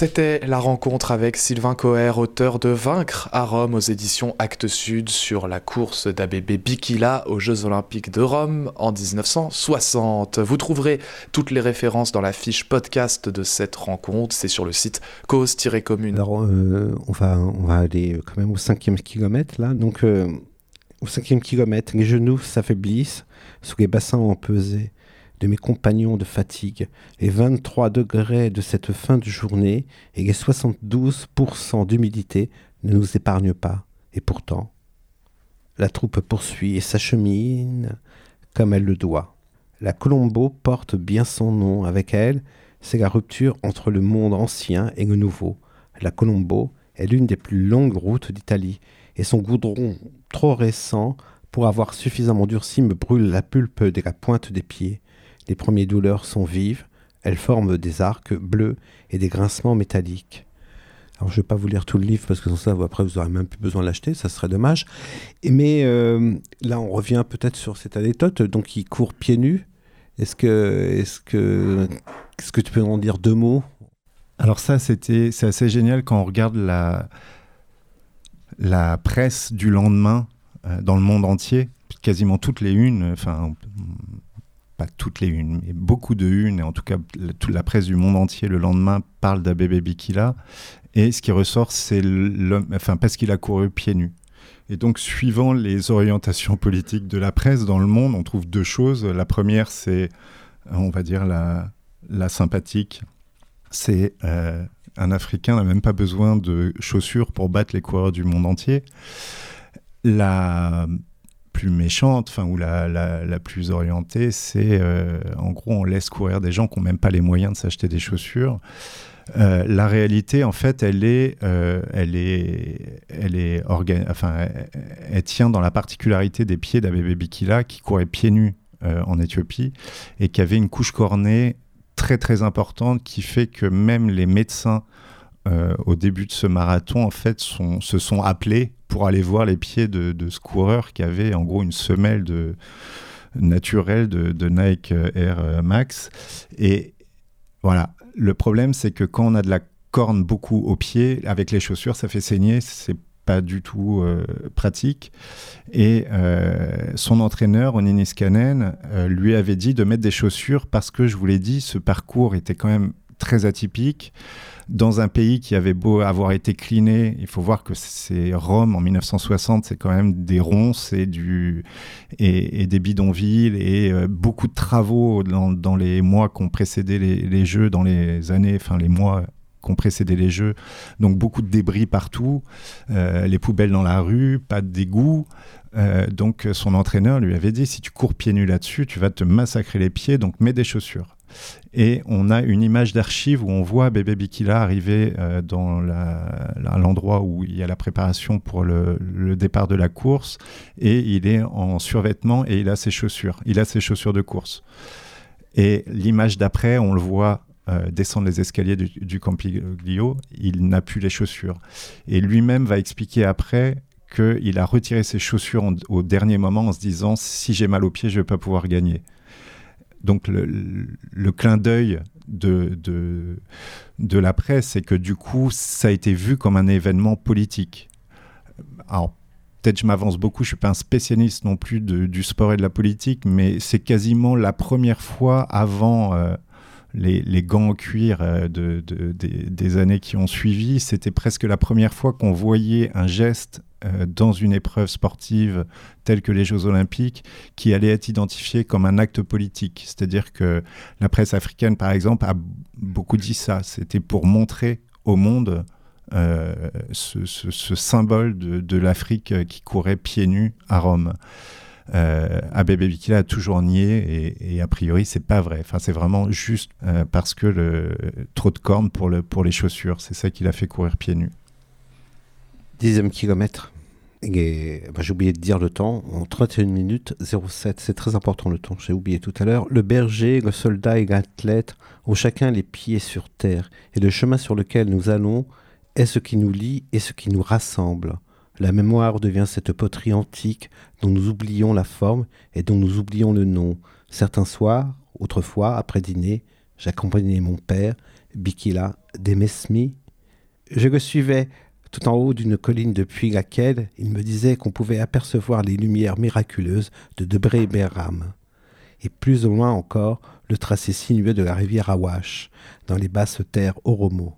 C'était la rencontre avec Sylvain Coher, auteur de Vaincre à Rome aux éditions Actes Sud sur la course d'Abébé Bikila aux Jeux Olympiques de Rome en 1960. Vous trouverez toutes les références dans la fiche podcast de cette rencontre, c'est sur le site cause-commune. Euh, on, va, on va aller quand même au cinquième kilomètre, là. Donc, euh, au cinquième kilomètre, les genoux s'affaiblissent sous les bassins empesés de mes compagnons de fatigue, les 23 degrés de cette fin de journée et les 72% d'humidité ne nous épargnent pas. Et pourtant, la troupe poursuit et s'achemine comme elle le doit. La Colombo porte bien son nom. Avec elle, c'est la rupture entre le monde ancien et le nouveau. La Colombo est l'une des plus longues routes d'Italie et son goudron trop récent pour avoir suffisamment durci me brûle la pulpe de la pointe des pieds. Les premières douleurs sont vives, elles forment des arcs bleus et des grincements métalliques. Alors je ne vais pas vous lire tout le livre parce que sans ça, après, vous n'aurez même plus besoin de l'acheter, ça serait dommage. Mais euh, là, on revient peut-être sur cette anecdote. Donc, il court pieds nus. Est-ce que, est-ce que, est-ce que tu peux en dire deux mots? Alors ça, c'était, c'est assez génial quand on regarde la, la presse du lendemain euh, dans le monde entier. Quasiment toutes les unes, pas toutes les unes, mais beaucoup de unes, et en tout cas toute la presse du monde entier le lendemain parle d'Abebe Bikila. Et ce qui ressort, c'est l'homme, enfin parce qu'il a couru pieds nus. Et donc, suivant les orientations politiques de la presse dans le monde, on trouve deux choses. La première, c'est, on va dire, la, la sympathique. C'est euh, un Africain n'a même pas besoin de chaussures pour battre les coureurs du monde entier. La plus méchante, enfin, ou la, la, plus orientée, c'est euh, en gros, on laisse courir des gens qui n'ont même pas les moyens de s'acheter des chaussures. Euh, la réalité, en fait, elle est, euh, elle est, elle est enfin, elle, tient dans la particularité des pieds d'Abebe Bikila qui courait pieds nus en Éthiopie et qui avait une couche cornée très très importante qui fait que même les médecins au début de ce marathon, en fait, se sont appelés pour aller voir les pieds de, de, ce coureur qui avait en gros une semelle de, naturelle de, Nike Air Max. Et voilà, le problème, c'est que quand on a de la corne beaucoup au pied, avec les chaussures, ça fait saigner. C'est pas du tout euh, pratique. Et euh, son entraîneur, Onini Skanen, euh, lui avait dit de mettre des chaussures parce que, je vous l'ai dit, ce parcours était quand même très atypique. Dans un pays qui avait beau avoir été cliné, il faut voir que c'est Rome en 1960, c'est quand même des ronces et, du, et, des bidonvilles et euh, beaucoup de travaux dans, les mois qui ont précédé les, Jeux, dans les années, enfin les mois qui ont précédé les Jeux. Donc beaucoup de débris partout, euh, les poubelles dans la rue, pas d'égout. Euh, donc son entraîneur lui avait dit si tu cours pieds nus là-dessus, tu vas te massacrer les pieds, donc mets des chaussures. Et on a une image d'archive où on voit Bébé Bikila arriver euh, dans l'endroit où il y a la préparation pour le, départ de la course. Et il est en survêtement et il a ses chaussures. Il a ses chaussures de course. Et l'image d'après, on le voit euh, descendre les escaliers du, Campiglio. Il n'a plus les chaussures. Et lui-même va expliquer après qu'il a retiré ses chaussures au dernier moment en se disant si j'ai mal aux pieds, je ne vais pas pouvoir gagner donc le, clin d'œil de, la presse, c'est que du coup, ça a été vu comme un événement politique. Alors, peut-être je m'avance beaucoup, je ne suis pas un spécialiste non plus du sport et de la politique, mais c'est quasiment la première fois avant, euh, les, gants en cuir euh, de, des, années qui ont suivi. C'était presque la première fois qu'on voyait un geste euh, dans une épreuve sportive telle que les Jeux olympiques qui allait être identifié comme un acte politique. C'est-à-dire que la presse africaine, par exemple, a beaucoup dit ça. C'était pour montrer au monde euh, ce, symbole de, l'Afrique qui courait pieds nus à Rome. Euh, Abebe Bikila a toujours nié et, a priori c'est pas vrai. Enfin c'est vraiment juste euh, parce que le, trop de cornes pour, le, pour les chaussures, c'est ça qui l'a fait courir pieds nus. Dixième kilomètre. Bah, j'ai oublié de dire le temps, en 31 minutes 07, c'est très important le temps, j'ai oublié tout à l'heure. Le berger, le soldat et l'athlète ont chacun les pieds sur terre, et le chemin sur lequel nous allons est ce qui nous lie et ce qui nous rassemble. La mémoire devient cette poterie antique dont nous oublions la forme et dont nous oublions le nom. Certains soirs, autrefois, après dîner, j'accompagnais mon père, Bikila Demesmi. Je le suivais tout en haut d'une colline depuis laquelle il me disait qu'on pouvait apercevoir les lumières miraculeuses de Debré Beram. Et plus loin encore, le tracé sinueux de la rivière Awash, dans les basses terres Oromo.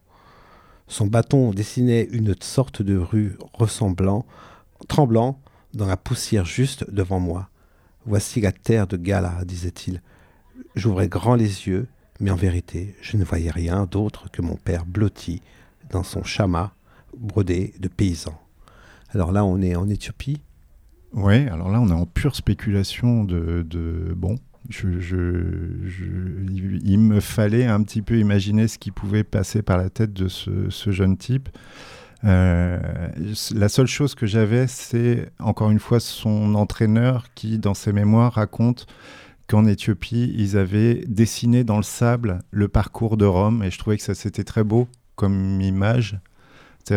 Son bâton dessinait une sorte de rue ressemblant, tremblant dans la poussière juste devant moi. Voici la terre de Gala, disait-il. J'ouvrais grand les yeux, mais en vérité, je ne voyais rien d'autre que mon père blotti dans son chama brodé de paysans. Alors là, on est en Éthiopie? Oui, alors là, on est en pure spéculation de, de bon, il me fallait un petit peu imaginer ce qui pouvait passer par la tête de ce, jeune type. Euh, la seule chose que j'avais, c'est encore une fois son entraîneur qui, dans ses mémoires, raconte qu'en Éthiopie, ils avaient dessiné dans le sable le parcours de Rome, et je trouvais que ça c'était très beau comme image.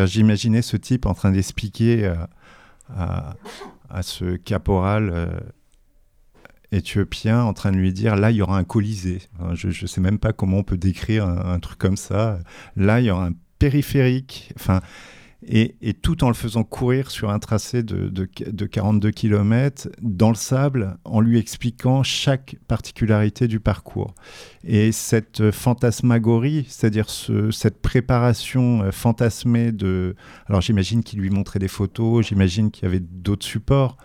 J'imaginais ce type en train d'expliquer euh, à, ce caporal. Euh, éthiopien en train de lui dire là il y aura un colisée. je ne sais même pas comment on peut décrire un, truc comme ça. Là il y aura un périphérique. Enfin, et, tout en le faisant courir sur un tracé de, de, 42 km dans le sable, en lui expliquant chaque particularité du parcours. Et cette fantasmagorie, c'est-à-dire cette préparation euh, fantasmée de... Alors j'imagine qu'il lui montrait des photos, j'imagine qu'il y avait d'autres supports,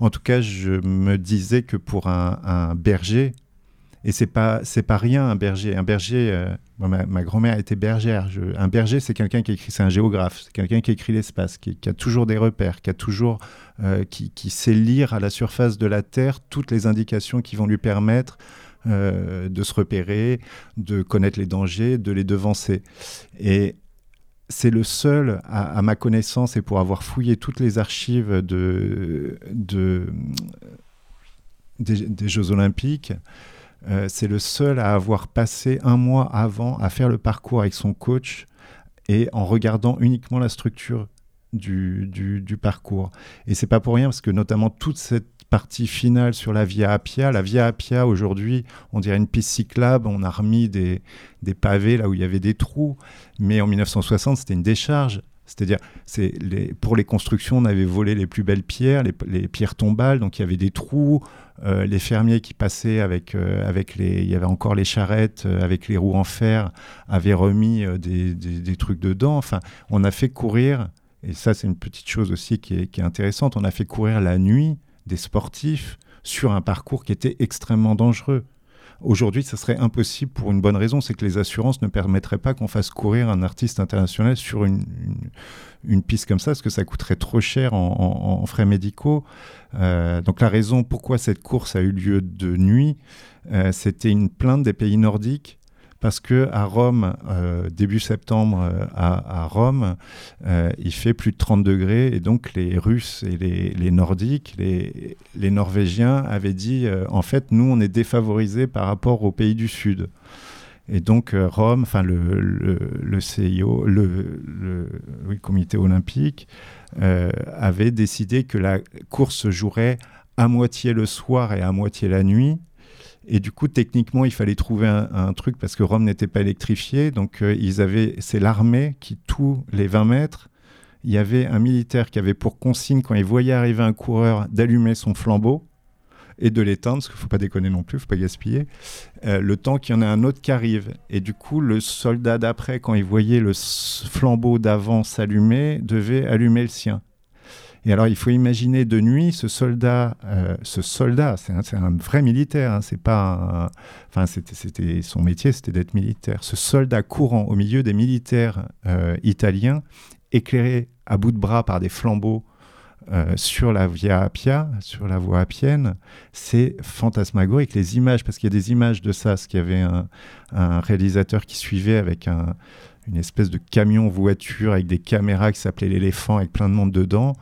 en tout cas, je me disais que pour un, berger, et c'est pas c'est pas rien un berger. Un berger, euh, ma, grand-mère était bergère. un berger, c'est quelqu'un qui écrit, c'est un géographe, c'est quelqu'un qui écrit l'espace, qui, a toujours des repères, qui a toujours, euh, qui, sait lire à la surface de la terre toutes les indications qui vont lui permettre euh, de se repérer, de connaître les dangers, de les devancer. Et c'est le seul, à, ma connaissance, et pour avoir fouillé toutes les archives de, des, Jeux Olympiques, euh, c'est le seul à avoir passé un mois avant à faire le parcours avec son coach et en regardant uniquement la structure du, du, du parcours. Et c'est pas pour rien parce que notamment toute cette partie finale sur la Via Appia. La Via Appia, aujourd'hui, on dirait une piste cyclable. On a remis des, des pavés là où il y avait des trous. Mais en 1960, c'était une décharge. C'est-à-dire, pour les constructions, on avait volé les plus belles pierres, les, pierres tombales, donc il y avait des trous. Euh, les fermiers qui passaient avec, euh, avec les. Il y avait encore les charrettes euh, avec les roues en fer, avaient remis des, des, trucs dedans. Enfin, on a fait courir, et ça, c'est une petite chose aussi qui est, qui est intéressante, on a fait courir la nuit des sportifs sur un parcours qui était extrêmement dangereux. Aujourd'hui, ça serait impossible pour une bonne raison, c'est que les assurances ne permettraient pas qu'on fasse courir un artiste international sur une, une, piste comme ça, parce que ça coûterait trop cher en, frais médicaux. Euh, donc la raison pourquoi cette course a eu lieu de nuit, euh, c'était une plainte des pays nordiques parce que à Rome, euh, début septembre, euh, à, Rome, euh, il fait plus de 30 degrés et donc les Russes et les, Nordiques, les, Norvégiens avaient dit en fait nous on est défavorisés par rapport aux pays du Sud. Et donc Rome, enfin le, le, CIO, le, le comité olympique, avait décidé que la course se jouerait à moitié le soir et à moitié la nuit et du coup, techniquement, il fallait trouver un, truc parce que Rome n'était pas électrifié. Donc, euh, ils avaient, c'est l'armée qui, tous les 20 mètres, il y avait un militaire qui avait pour consigne, quand il voyait arriver un coureur, d'allumer son flambeau. et de l'éteindre, parce qu'il ne faut pas déconner non plus, il ne faut pas gaspiller, euh, le temps qu'il y en ait un autre qui arrive. Et du coup, le soldat d'après, quand il voyait le flambeau d'avant s'allumer, devait allumer le sien. Et alors, il faut imaginer de nuit ce soldat, euh, ce soldat, c'est un, vrai militaire, hein, c'est pas, enfin, c'était son métier, c'était d'être militaire. Ce soldat courant au milieu des militaires euh, italiens, éclairé à bout de bras par des flambeaux euh, sur la Via Appia, sur la voie appienne, c'est fantasmagorique. Les images, parce qu'il y a des images de ça, parce qu'il y avait un, réalisateur qui suivait avec une espèce de camion-voiture avec des caméras qui s'appelait l'éléphant avec plein de monde dedans.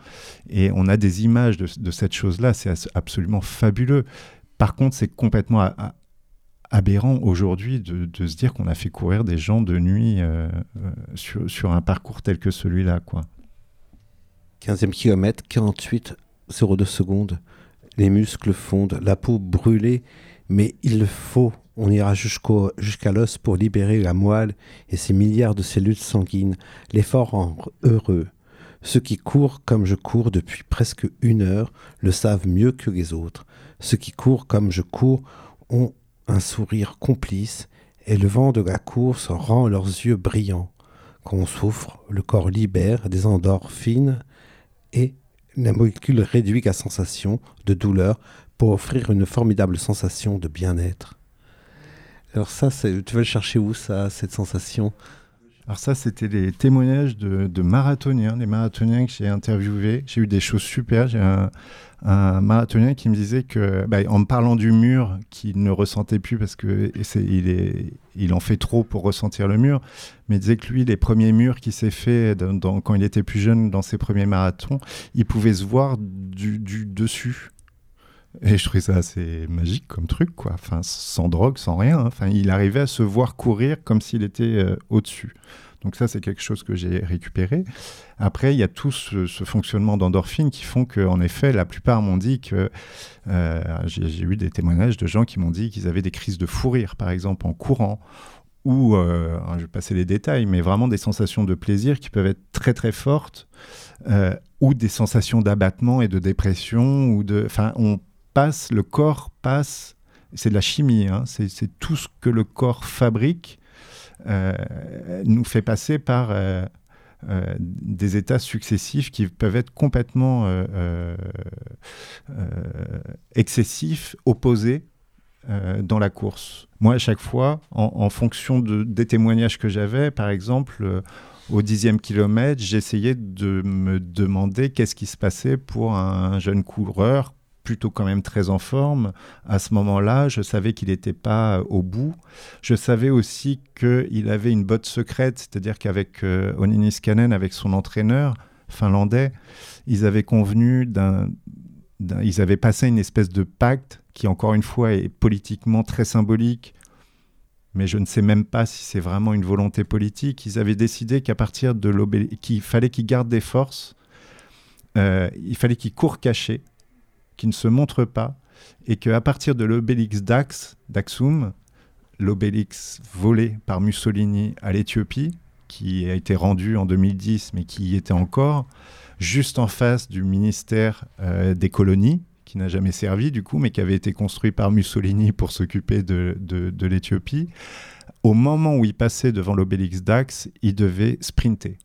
Et on a des images de, cette chose-là, c'est absolument fabuleux. Par contre, c'est complètement aberrant aujourd'hui de, se dire qu'on a fait courir des gens de nuit euh, euh, sur, un parcours tel que celui-là. quoi. 15e kilomètre, 48,02 secondes. Les muscles fondent, la peau brûlée, mais il faut. On ira jusqu'à l'os pour libérer la moelle et ses milliards de cellules sanguines. L'effort rend heureux. Ceux qui courent comme je cours depuis presque une heure le savent mieux que les autres. Ceux qui courent comme je cours ont un sourire complice et le vent de la course rend leurs yeux brillants. Quand on souffre, le corps libère des endorphines et la molécule réduit la sensation de douleur pour offrir une formidable sensation de bien-être. Alors ça, tu vas le chercher où ça, cette sensation? Alors ça, c'était les témoignages de, marathoniens, des marathoniens que j'ai interviewés. J'ai eu des choses super. J'ai un, marathonien qui me disait que, bah, en me parlant du mur, qu'il ne ressentait plus parce que il, il en fait trop pour ressentir le mur, mais il disait que lui, les premiers murs qu'il s'est fait quand il était plus jeune, dans ses premiers marathons, il pouvait se voir du, dessus. Et je trouvais ça assez magique comme truc, quoi. Enfin, sans drogue, sans rien. Hein. Enfin, il arrivait à se voir courir comme s'il était euh, au-dessus. Donc ça, c'est quelque chose que j'ai récupéré. Après, il y a tout ce, fonctionnement d'endorphine qui font qu'en effet, la plupart m'ont dit que... Euh, j'ai eu des témoignages de gens qui m'ont dit qu'ils avaient des crises de fou rire, par exemple, en courant, ou, euh, je vais passer les détails, mais vraiment des sensations de plaisir qui peuvent être très très fortes, ou des sensations d'abattement et de dépression, ou de... Enfin, on le corps passe, c'est de la chimie, hein, c'est tout ce que le corps fabrique euh, nous fait passer par euh, euh, des états successifs qui peuvent être complètement excessifs, opposés dans la course. Moi, à chaque fois, en, fonction de, des témoignages que j'avais, par exemple, au dixième kilomètre, j'essayais de me demander qu'est-ce qui se passait pour un jeune coureur plutôt quand même très en forme. À ce moment-là, je savais qu'il n'était pas au bout. Je savais aussi qu'il avait une botte secrète, c'est-à-dire qu'avec euh, Onini avec son entraîneur finlandais, ils avaient convenu d'un, Ils avaient passé une espèce de pacte qui, encore une fois, est politiquement très symbolique mais je ne sais même pas si c'est vraiment une volonté politique. Ils avaient décidé qu'à partir de qu'il fallait qu'ils gardent des forces, euh, il fallait qu'ils courent cachés, qui ne se montre pas, et qu'à partir de l'obélix d'Ax, d'Axum, l'obélix volé par Mussolini à l'Éthiopie, qui a été rendu en 2010, mais qui y était encore, juste en face du ministère euh, des colonies, qui n'a jamais servi du coup, mais qui avait été construit par Mussolini pour s'occuper de, l'Éthiopie. Au moment où il passait devant l'obélix d'Ax, il devait sprinter.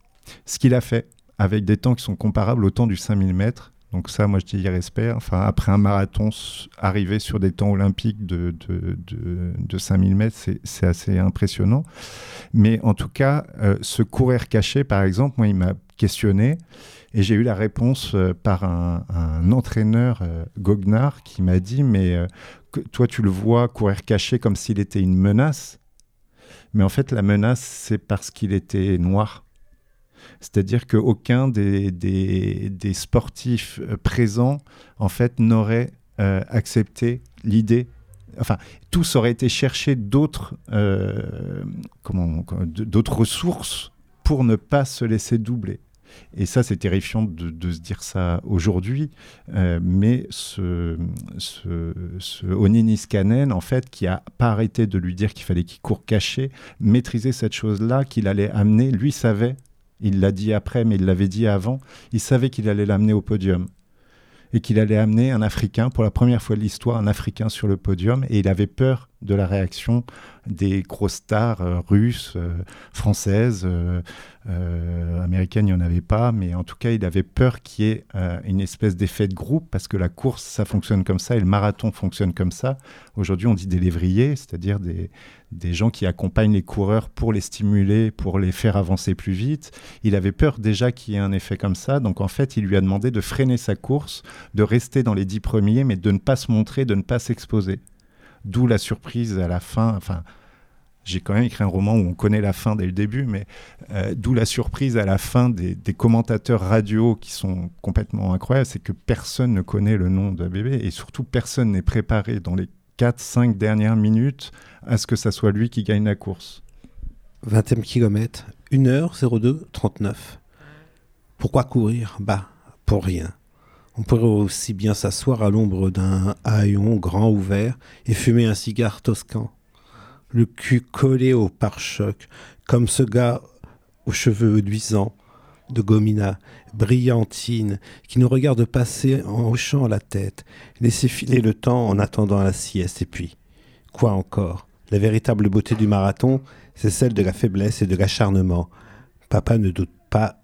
Ce qu'il a fait, avec des temps qui sont comparables au temps du 5000 mètres, donc ça, moi, je dis respect. Enfin, après un marathon, arriver sur des temps olympiques de, de, de, 5000 mètres, c'est assez impressionnant. Mais en tout cas, euh, ce courir caché, par exemple, moi, il m'a questionné. Et j'ai eu la réponse euh, par un, entraîneur, euh, Gognard, qui m'a dit, mais toi, tu le vois courir caché comme s'il était une menace. Mais en fait, la menace, c'est parce qu'il était noir. C'est-à-dire qu'aucun des, des, sportifs euh, présents, en fait, n'aurait euh, accepté l'idée enfin, tous auraient été chercher d'autres euh, d'autres ressources pour ne pas se laisser doubler. Et ça, c'est terrifiant de, se dire ça aujourd'hui. mais ce, ce, ce Onini en fait, qui a pas arrêté de lui dire qu'il fallait qu'il court caché, maîtrisait cette chose-là qu'il allait amener, lui savait il l'a dit après, mais il l'avait dit avant. Il savait qu'il allait l'amener au podium. et qu'il allait amener un Africain, pour la première fois de l'histoire, un Africain sur le podium, et il avait peur de la réaction des grosses stars euh, russes, euh, françaises, euh, américaines, il n'y en avait pas, mais en tout cas, il avait peur qu'il y ait une espèce d'effet de groupe, parce que la course, ça fonctionne comme ça, et le marathon fonctionne comme ça. Aujourd'hui, on dit des lévriers, c'est-à-dire des, des gens qui accompagnent les coureurs pour les stimuler, pour les faire avancer plus vite. Il avait peur déjà qu'il y ait un effet comme ça, donc en fait, il lui a demandé de freiner sa course, de rester dans les dix premiers, mais de ne pas se montrer, de ne pas s'exposer. D'où la surprise à la fin. Enfin, j'ai quand même écrit un roman où on connaît la fin dès le début, mais euh, d'où la surprise à la fin des, commentateurs radio qui sont complètement incroyables, c'est que personne ne connaît le nom de bébé et surtout personne n'est préparé dans les 4-5 dernières minutes à ce que ça soit lui qui gagne la course. 20e kilomètre, 1h02 39. Pourquoi courir Bah, pour rien? On pourrait aussi bien s'asseoir à l'ombre d'un haillon grand ouvert et fumer un cigare toscan. Le cul collé au pare-choc, comme ce gars aux cheveux luisants de Gomina, brillantine, qui nous regarde passer en hochant la tête, laisser filer le temps en attendant la sieste. Et puis, quoi encore? La véritable beauté du marathon, c'est celle de la faiblesse et de l'acharnement. Papa ne doute pas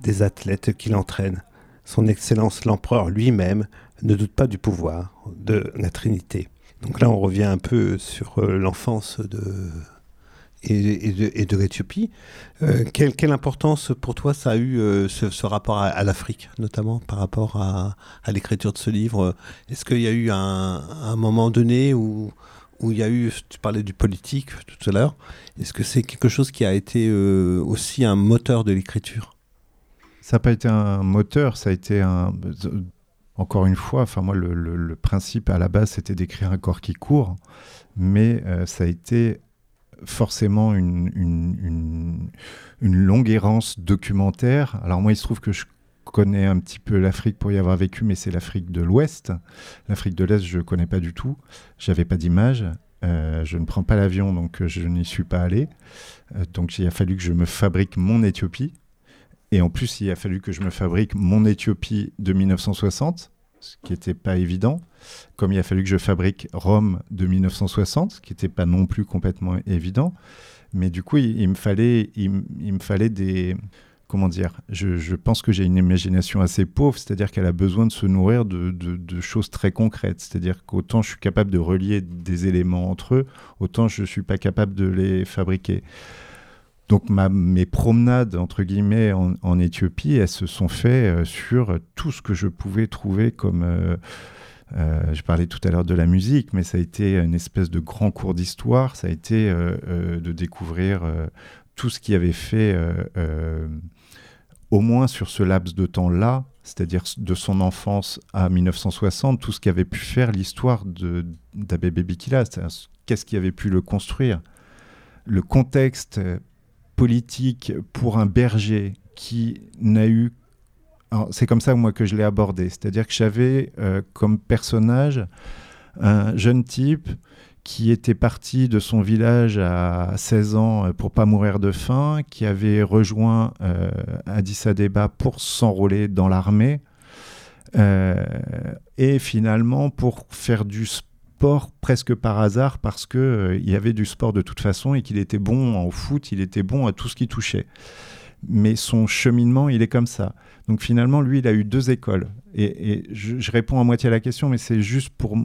des athlètes qui l'entraînent. Son Excellence l'Empereur lui-même ne doute pas du pouvoir de la Trinité. Donc là, on revient un peu sur euh, l'enfance de, et, de, l'Éthiopie. Euh, quelle, importance pour toi ça a eu euh, ce, rapport à, l'Afrique, notamment par rapport à, l'écriture de ce livre? Est-ce qu'il y a eu un, moment donné où, où il y a eu, tu parlais du politique tout à l'heure, est-ce que c'est quelque chose qui a été aussi un moteur de l'écriture? Ça n'a pas été un moteur, ça a été un. Encore une fois, enfin moi, le, principe à la base, c'était d'écrire un corps qui court, mais euh, ça a été forcément une, longue errance documentaire. Alors moi, il se trouve que je connais un petit peu l'Afrique pour y avoir vécu, mais c'est l'Afrique de l'Ouest. L'Afrique de l'Est, je ne connais pas du tout. J'avais pas d'image. Euh, je ne prends pas l'avion, donc je n'y suis pas allé. Euh, donc il a fallu que je me fabrique mon Éthiopie. Et en plus, il a fallu que je me fabrique mon Éthiopie de 1960, ce qui n'était pas évident. Comme il a fallu que je fabrique Rome de 1960, ce qui n'était pas non plus complètement évident. Mais du coup, il, me, fallait, il, me fallait des... Comment dire je, pense que j'ai une imagination assez pauvre, c'est-à-dire qu'elle a besoin de se nourrir de, de choses très concrètes. C'est-à-dire qu'autant je suis capable de relier des éléments entre eux, autant je ne suis pas capable de les fabriquer. Donc mes promenades, entre guillemets, en, Éthiopie, elles se sont faites euh, sur tout ce que je pouvais trouver comme... Euh, euh, je parlais tout à l'heure de la musique, mais ça a été une espèce de grand cours d'histoire, ça a été de découvrir tout ce qui avait fait, au moins sur ce laps de temps-là, c'est-à-dire de son enfance à 1960, tout ce qui avait pu faire l'histoire d'Abébé Bikila, qu'est-ce qui avait pu le construire. Le contexte politique pour un berger qui n'a eu... C'est comme ça moi que je l'ai abordé, c'est-à-dire que j'avais euh, comme personnage un jeune type qui était parti de son village à 16 ans euh, pour pas mourir de faim, qui avait rejoint euh, Addis Abeba pour s'enrôler dans l'armée, euh, et finalement pour faire du sport presque par hasard parce que euh, il y avait du sport de toute façon et qu'il était bon en foot, il était bon à tout ce qui touchait. Mais son cheminement, il est comme ça. Donc finalement, lui, il a eu deux écoles. Et, je, réponds à moitié à la question, mais c'est juste pour,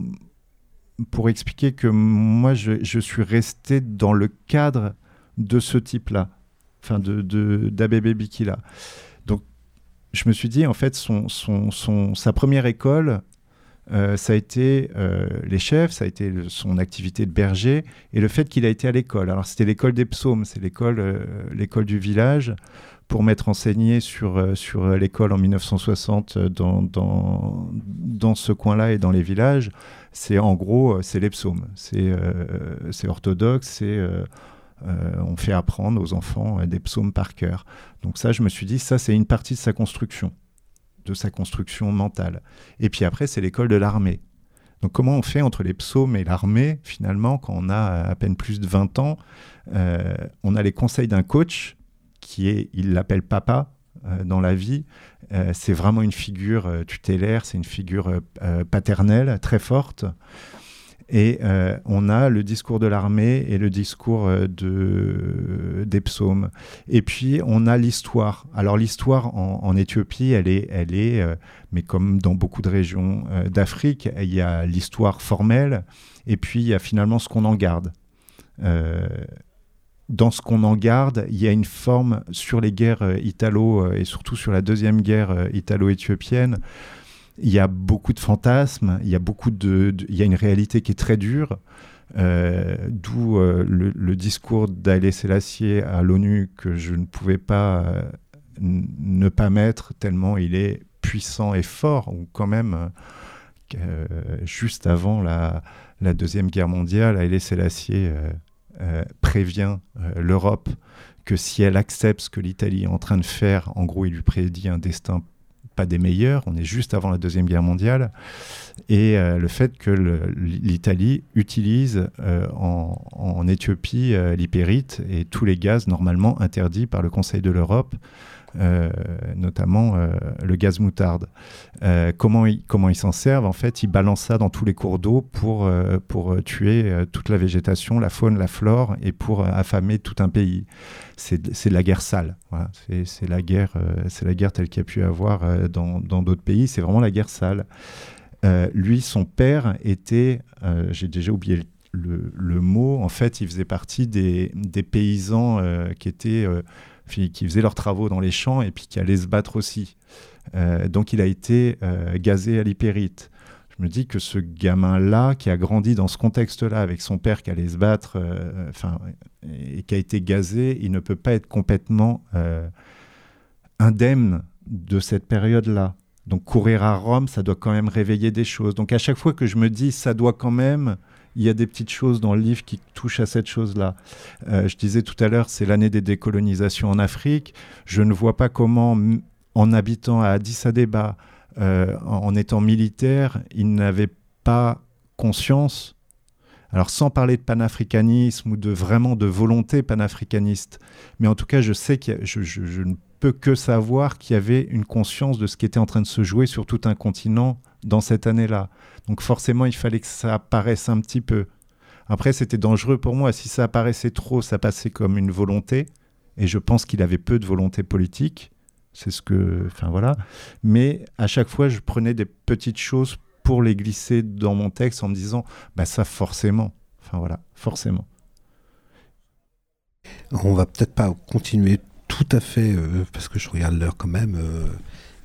pour expliquer que moi, je, suis resté dans le cadre de ce type-là, enfin de, de Bikila. Donc je me suis dit, en fait, son, son, son, sa première école, euh, ça a été euh, les chefs, ça a été son activité de berger et le fait qu'il a été à l'école. Alors c'était l'école des psaumes, c'est l'école euh, l'école du village pour m'être enseigné sur, sur l'école en 1960 dans, dans, ce coin-là et dans les villages. C'est en gros, c'est les psaumes. C'est c'est orthodoxe, c'est on fait apprendre aux enfants des psaumes par cœur. Donc ça, je me suis dit, ça c'est une partie de sa construction de sa construction mentale. Et puis après, c'est l'école de l'armée. Donc comment on fait entre les psaumes et l'armée, finalement, quand on a à peine plus de 20 ans euh, On a les conseils d'un coach qui est, il l'appelle papa, dans la vie. c'est vraiment une figure tutélaire, c'est une figure paternelle très forte. Et euh, on a le discours de l'armée et le discours euh, de, des psaumes. Et puis on a l'histoire. Alors l'histoire en, Éthiopie, elle est, elle est euh, mais comme dans beaucoup de régions d'Afrique, il y a l'histoire formelle et puis il y a finalement ce qu'on en garde. dans ce qu'on en garde, il y a une forme sur les guerres italo et surtout sur la deuxième guerre italo-éthiopienne il y a beaucoup de fantasmes, il y a beaucoup de, il y a une réalité qui est très dure. Euh, d'où euh, le, discours d'Aïlé Sélassié à l'ONU que je ne pouvais pas euh, ne pas mettre tellement il est puissant et fort, ou quand même juste avant la, la, Deuxième Guerre mondiale, Haïlé Sélassié prévient l'Europe que si elle accepte ce que l'Italie est en train de faire, en gros il lui prédit un destin des meilleurs, on est juste avant la Deuxième Guerre mondiale, et euh, le fait que l'Italie utilise euh, en, Éthiopie euh, l'hypérite et tous les gaz normalement interdits par le Conseil de l'Europe notamment le gaz moutarde. Comment ils comment ils s'en servent En fait, ils balancent ça dans tous les cours d'eau pour, pour tuer toute la végétation, la faune, la flore, et pour affamer tout un pays. C'est la guerre sale. C'est la guerre, c'est la guerre telle qu'il y a pu avoir dans d'autres pays. C'est vraiment la guerre sale. lui, son père était, j'ai déjà oublié le, le, mot, en fait, il faisait partie des, des paysans qui étaient qui faisaient leurs travaux dans les champs et puis qui allaient se battre aussi. Euh, donc il a été euh, gazé à l'hypérite. Je me dis que ce gamin-là, qui a grandi dans ce contexte-là, avec son père qui allait se battre, euh, enfin, et qui a été gazé, il ne peut pas être complètement indemne de cette période-là. Donc courir à Rome, ça doit quand même réveiller des choses. Donc à chaque fois que je me dis, ça doit quand même il y a des petites choses dans le livre qui touchent à cette chose-là. Euh, je disais tout à l'heure, c'est l'année des décolonisations en Afrique. Je ne vois pas comment, en habitant à Addis Abeba, euh, en étant militaire, il n'avait pas conscience, alors sans parler de panafricanisme ou de vraiment de volonté panafricaniste, mais en tout cas, je sais que je, je ne peux que savoir qu'il y avait une conscience de ce qui était en train de se jouer sur tout un continent dans cette année-là. Donc forcément, il fallait que ça apparaisse un petit peu. Après, c'était dangereux pour moi. Si ça apparaissait trop, ça passait comme une volonté. Et je pense qu'il avait peu de volonté politique. C'est ce que. Enfin voilà. Mais à chaque fois, je prenais des petites choses pour les glisser dans mon texte en me disant bah ça, forcément. Enfin voilà, forcément. On va peut-être pas continuer tout à fait, euh, parce que je regarde l'heure quand même. Euh,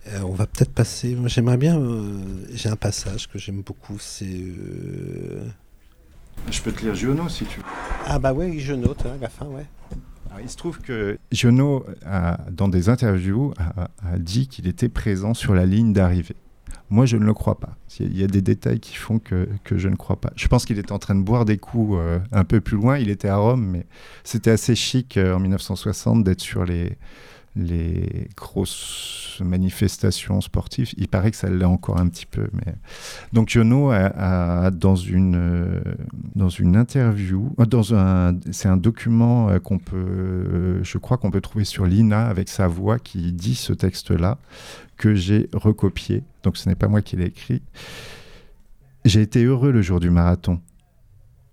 euh, on va peut-être passer. J'aimerais bien. Euh, j'ai un passage que j'aime beaucoup. C'est. Euh, Je peux te lire Giono si tu veux. Ah bah oui, hein, à la fin, ouais. Il se trouve que Giono, dans des interviews, a, dit qu'il était présent sur la ligne d'arrivée. Moi, je ne le crois pas. Il y a des détails qui font que, je ne crois pas. Je pense qu'il était en train de boire des coups un peu plus loin. Il était à Rome, mais c'était assez chic en 1960 d'être sur les, les grosses manifestations sportives. Il paraît que ça l'est encore un petit peu. Mais... Donc Yono a, dans, une, dans une interview, euh, dans un, c'est un document euh, qu'on peut, je crois qu'on peut trouver sur l'INA avec sa voix qui dit ce texte-là que j'ai recopié. Donc ce n'est pas moi qui l'ai écrit. J'ai été heureux le jour du marathon.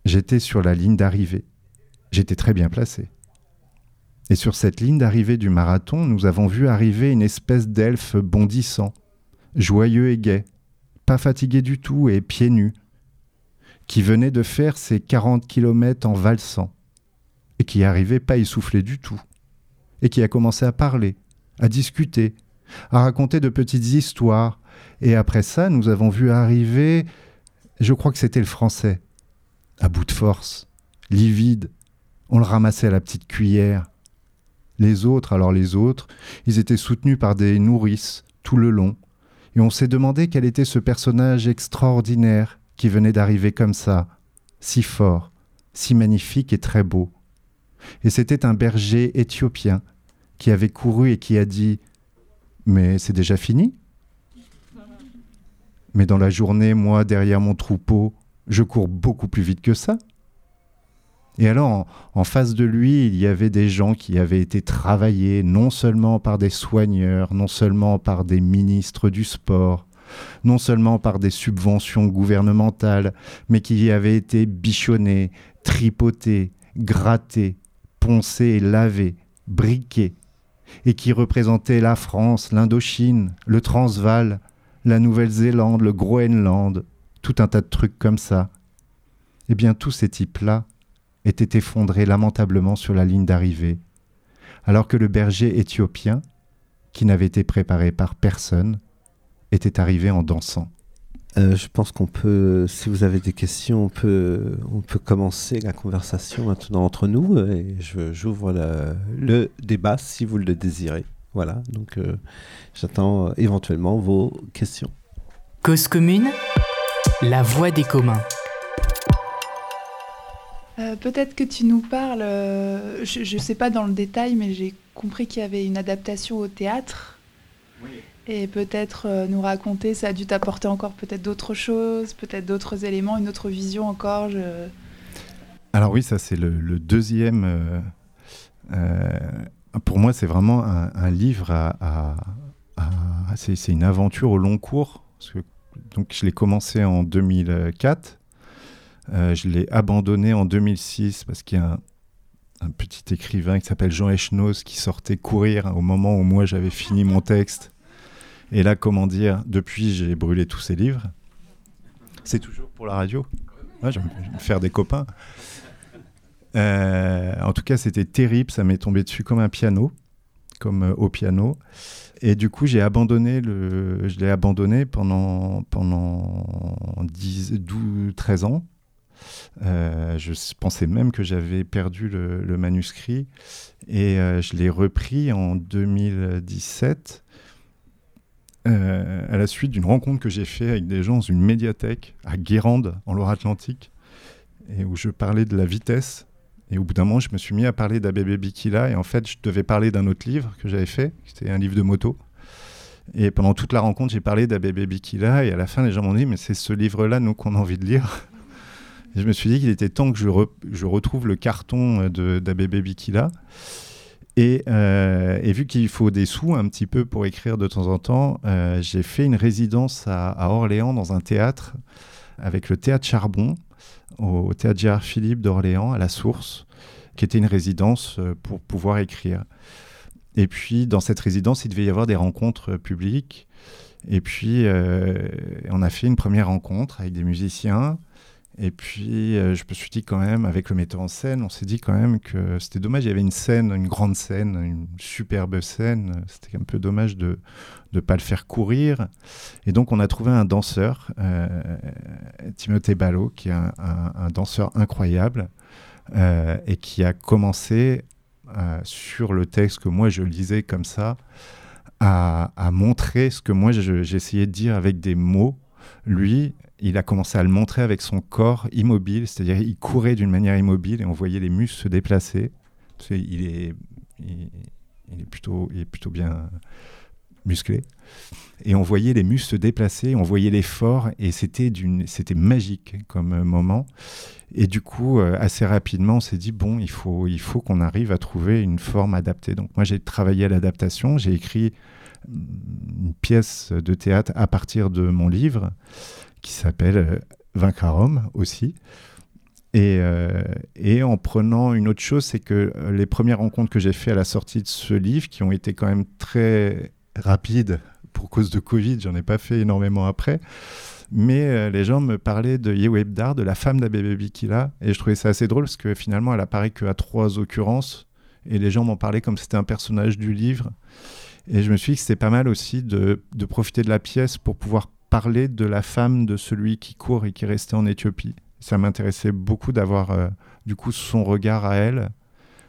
J'étais sur la ligne d'arrivée. J'étais très bien placé. Et sur cette ligne d'arrivée du marathon, nous avons vu arriver une espèce d'elfe bondissant, joyeux et gai, pas fatigué du tout et pieds nus, qui venait de faire ses 40 kilomètres en valsant, et qui arrivait pas essoufflé du tout, et qui a commencé à parler, à discuter, à raconter de petites histoires, et après ça, nous avons vu arriver, je crois que c'était le français, à bout de force, livide, on le ramassait à la petite cuillère, les autres, alors les autres, ils étaient soutenus par des nourrices tout le long, et on s'est demandé quel était ce personnage extraordinaire qui venait d'arriver comme ça, si fort, si magnifique et très beau. Et c'était un berger éthiopien qui avait couru et qui a dit Mais c'est déjà fini Mais dans la journée, moi, derrière mon troupeau, je cours beaucoup plus vite que ça. Et alors, en, face de lui, il y avait des gens qui avaient été travaillés non seulement par des soigneurs, non seulement par des ministres du sport, non seulement par des subventions gouvernementales, mais qui avaient été bichonnés, tripotés, grattés, poncés et lavés, briqués, et qui représentaient la France, l'Indochine, le Transvaal, la Nouvelle-Zélande, le Groenland, tout un tas de trucs comme ça. Eh bien, tous ces types-là étaient effondrés lamentablement sur la ligne d'arrivée, alors que le berger éthiopien, qui n'avait été préparé par personne, était arrivé en dansant. Euh, je pense qu'on peut, si vous avez des questions, on peut, on peut commencer la conversation maintenant entre nous et j'ouvre le, débat si vous le désirez. Voilà, donc euh, j'attends euh, éventuellement vos questions. Cause commune, la voix des communs. Peut-être que tu nous parles, je ne sais pas dans le détail, mais j'ai compris qu'il y avait une adaptation au théâtre. Oui et peut-être euh, nous raconter, ça a dû t'apporter encore peut-être d'autres choses, peut-être d'autres éléments, une autre vision encore. Alors oui, ça c'est le, deuxième. Euh, euh, pour moi, c'est vraiment un, livre à. c'est une aventure au long cours. Parce que, donc je l'ai commencé en 2004. Je l'ai abandonné en 2006 parce qu'il y a un, petit écrivain qui s'appelle Jean Echnoz qui sortait courir au moment où moi j'avais fini mon texte et là, comment dire, depuis, j'ai brûlé tous ces livres. C'est toujours pour la radio. je vais me faire des copains. Euh, en tout cas, c'était terrible. Ça m'est tombé dessus comme un piano, comme euh, au piano. Et du coup, j'ai abandonné le, je l'ai abandonné pendant pendant 10, 12, 13 ans. Euh, je pensais même que j'avais perdu le, manuscrit et je l'ai repris en 2017 euh, à la suite d'une rencontre que j'ai faite avec des gens dans une médiathèque à Guérande, en Loire-Atlantique, et où je parlais de la vitesse. Et au bout d'un moment, je me suis mis à parler d'Abébé Bikila, et en fait, je devais parler d'un autre livre que j'avais fait, c'était un livre de moto. Et pendant toute la rencontre, j'ai parlé d'Abébé Bikila, et à la fin, les gens m'ont dit, mais c'est ce livre-là, nous, qu'on a envie de lire. Et je me suis dit qu'il était temps que je, je retrouve le carton d'Abébé Bikila. Euh, et, vu qu'il faut des sous un petit peu pour écrire de temps en temps, euh, j'ai fait une résidence à, Orléans dans un théâtre avec le théâtre Charbon, au, théâtre Gérard Philippe d'Orléans, à la Source, qui était une résidence euh, pour pouvoir écrire. Et puis dans cette résidence, il devait y avoir des rencontres publiques. Et puis on a fait une première rencontre avec des musiciens. Et puis, euh, je me suis dit quand même, avec le metteur en scène, on s'est dit quand même que c'était dommage. Il y avait une scène, une grande scène, une superbe scène. C'était un peu dommage de ne pas le faire courir. Et donc, on a trouvé un danseur, euh, Timothée Ballot, qui est un, danseur incroyable euh, et qui a commencé sur le texte que moi je lisais comme ça, à, à montrer ce que moi j'essayais de dire avec des mots. Lui, il a commencé à le montrer avec son corps immobile, c'est-à-dire il courait d'une manière immobile et on voyait les muscles se déplacer. il, est, plutôt, il est plutôt bien musclé. Et on voyait les muscles se déplacer, on voyait l'effort et c'était, d'une, c'était magique comme moment. Et du coup, euh, assez rapidement, on s'est dit, bon, il faut, il faut qu'on arrive à trouver une forme adaptée. Donc moi, j'ai travaillé à l'adaptation, j'ai écrit une pièce de théâtre à partir de mon livre qui s'appelle euh, Vaincre à Rome aussi. Et, euh, et, en prenant une autre chose, c'est que euh, les premières rencontres que j'ai faites à la sortie de ce livre, qui ont été quand même très rapides pour cause de Covid, j'en ai pas fait énormément après, mais les gens me parlaient de Yewebdar, de la femme d'Abebe Bikila, et je trouvais ça assez drôle parce que finalement elle apparaît qu'à trois occurrences, et les gens m'en parlaient comme c'était un personnage du livre. Et je me suis dit que c'était pas mal aussi de, de profiter de la pièce pour pouvoir parler de la femme de celui qui court et qui est resté en Éthiopie. Ça m'intéressait beaucoup d'avoir euh, du coup son regard à elle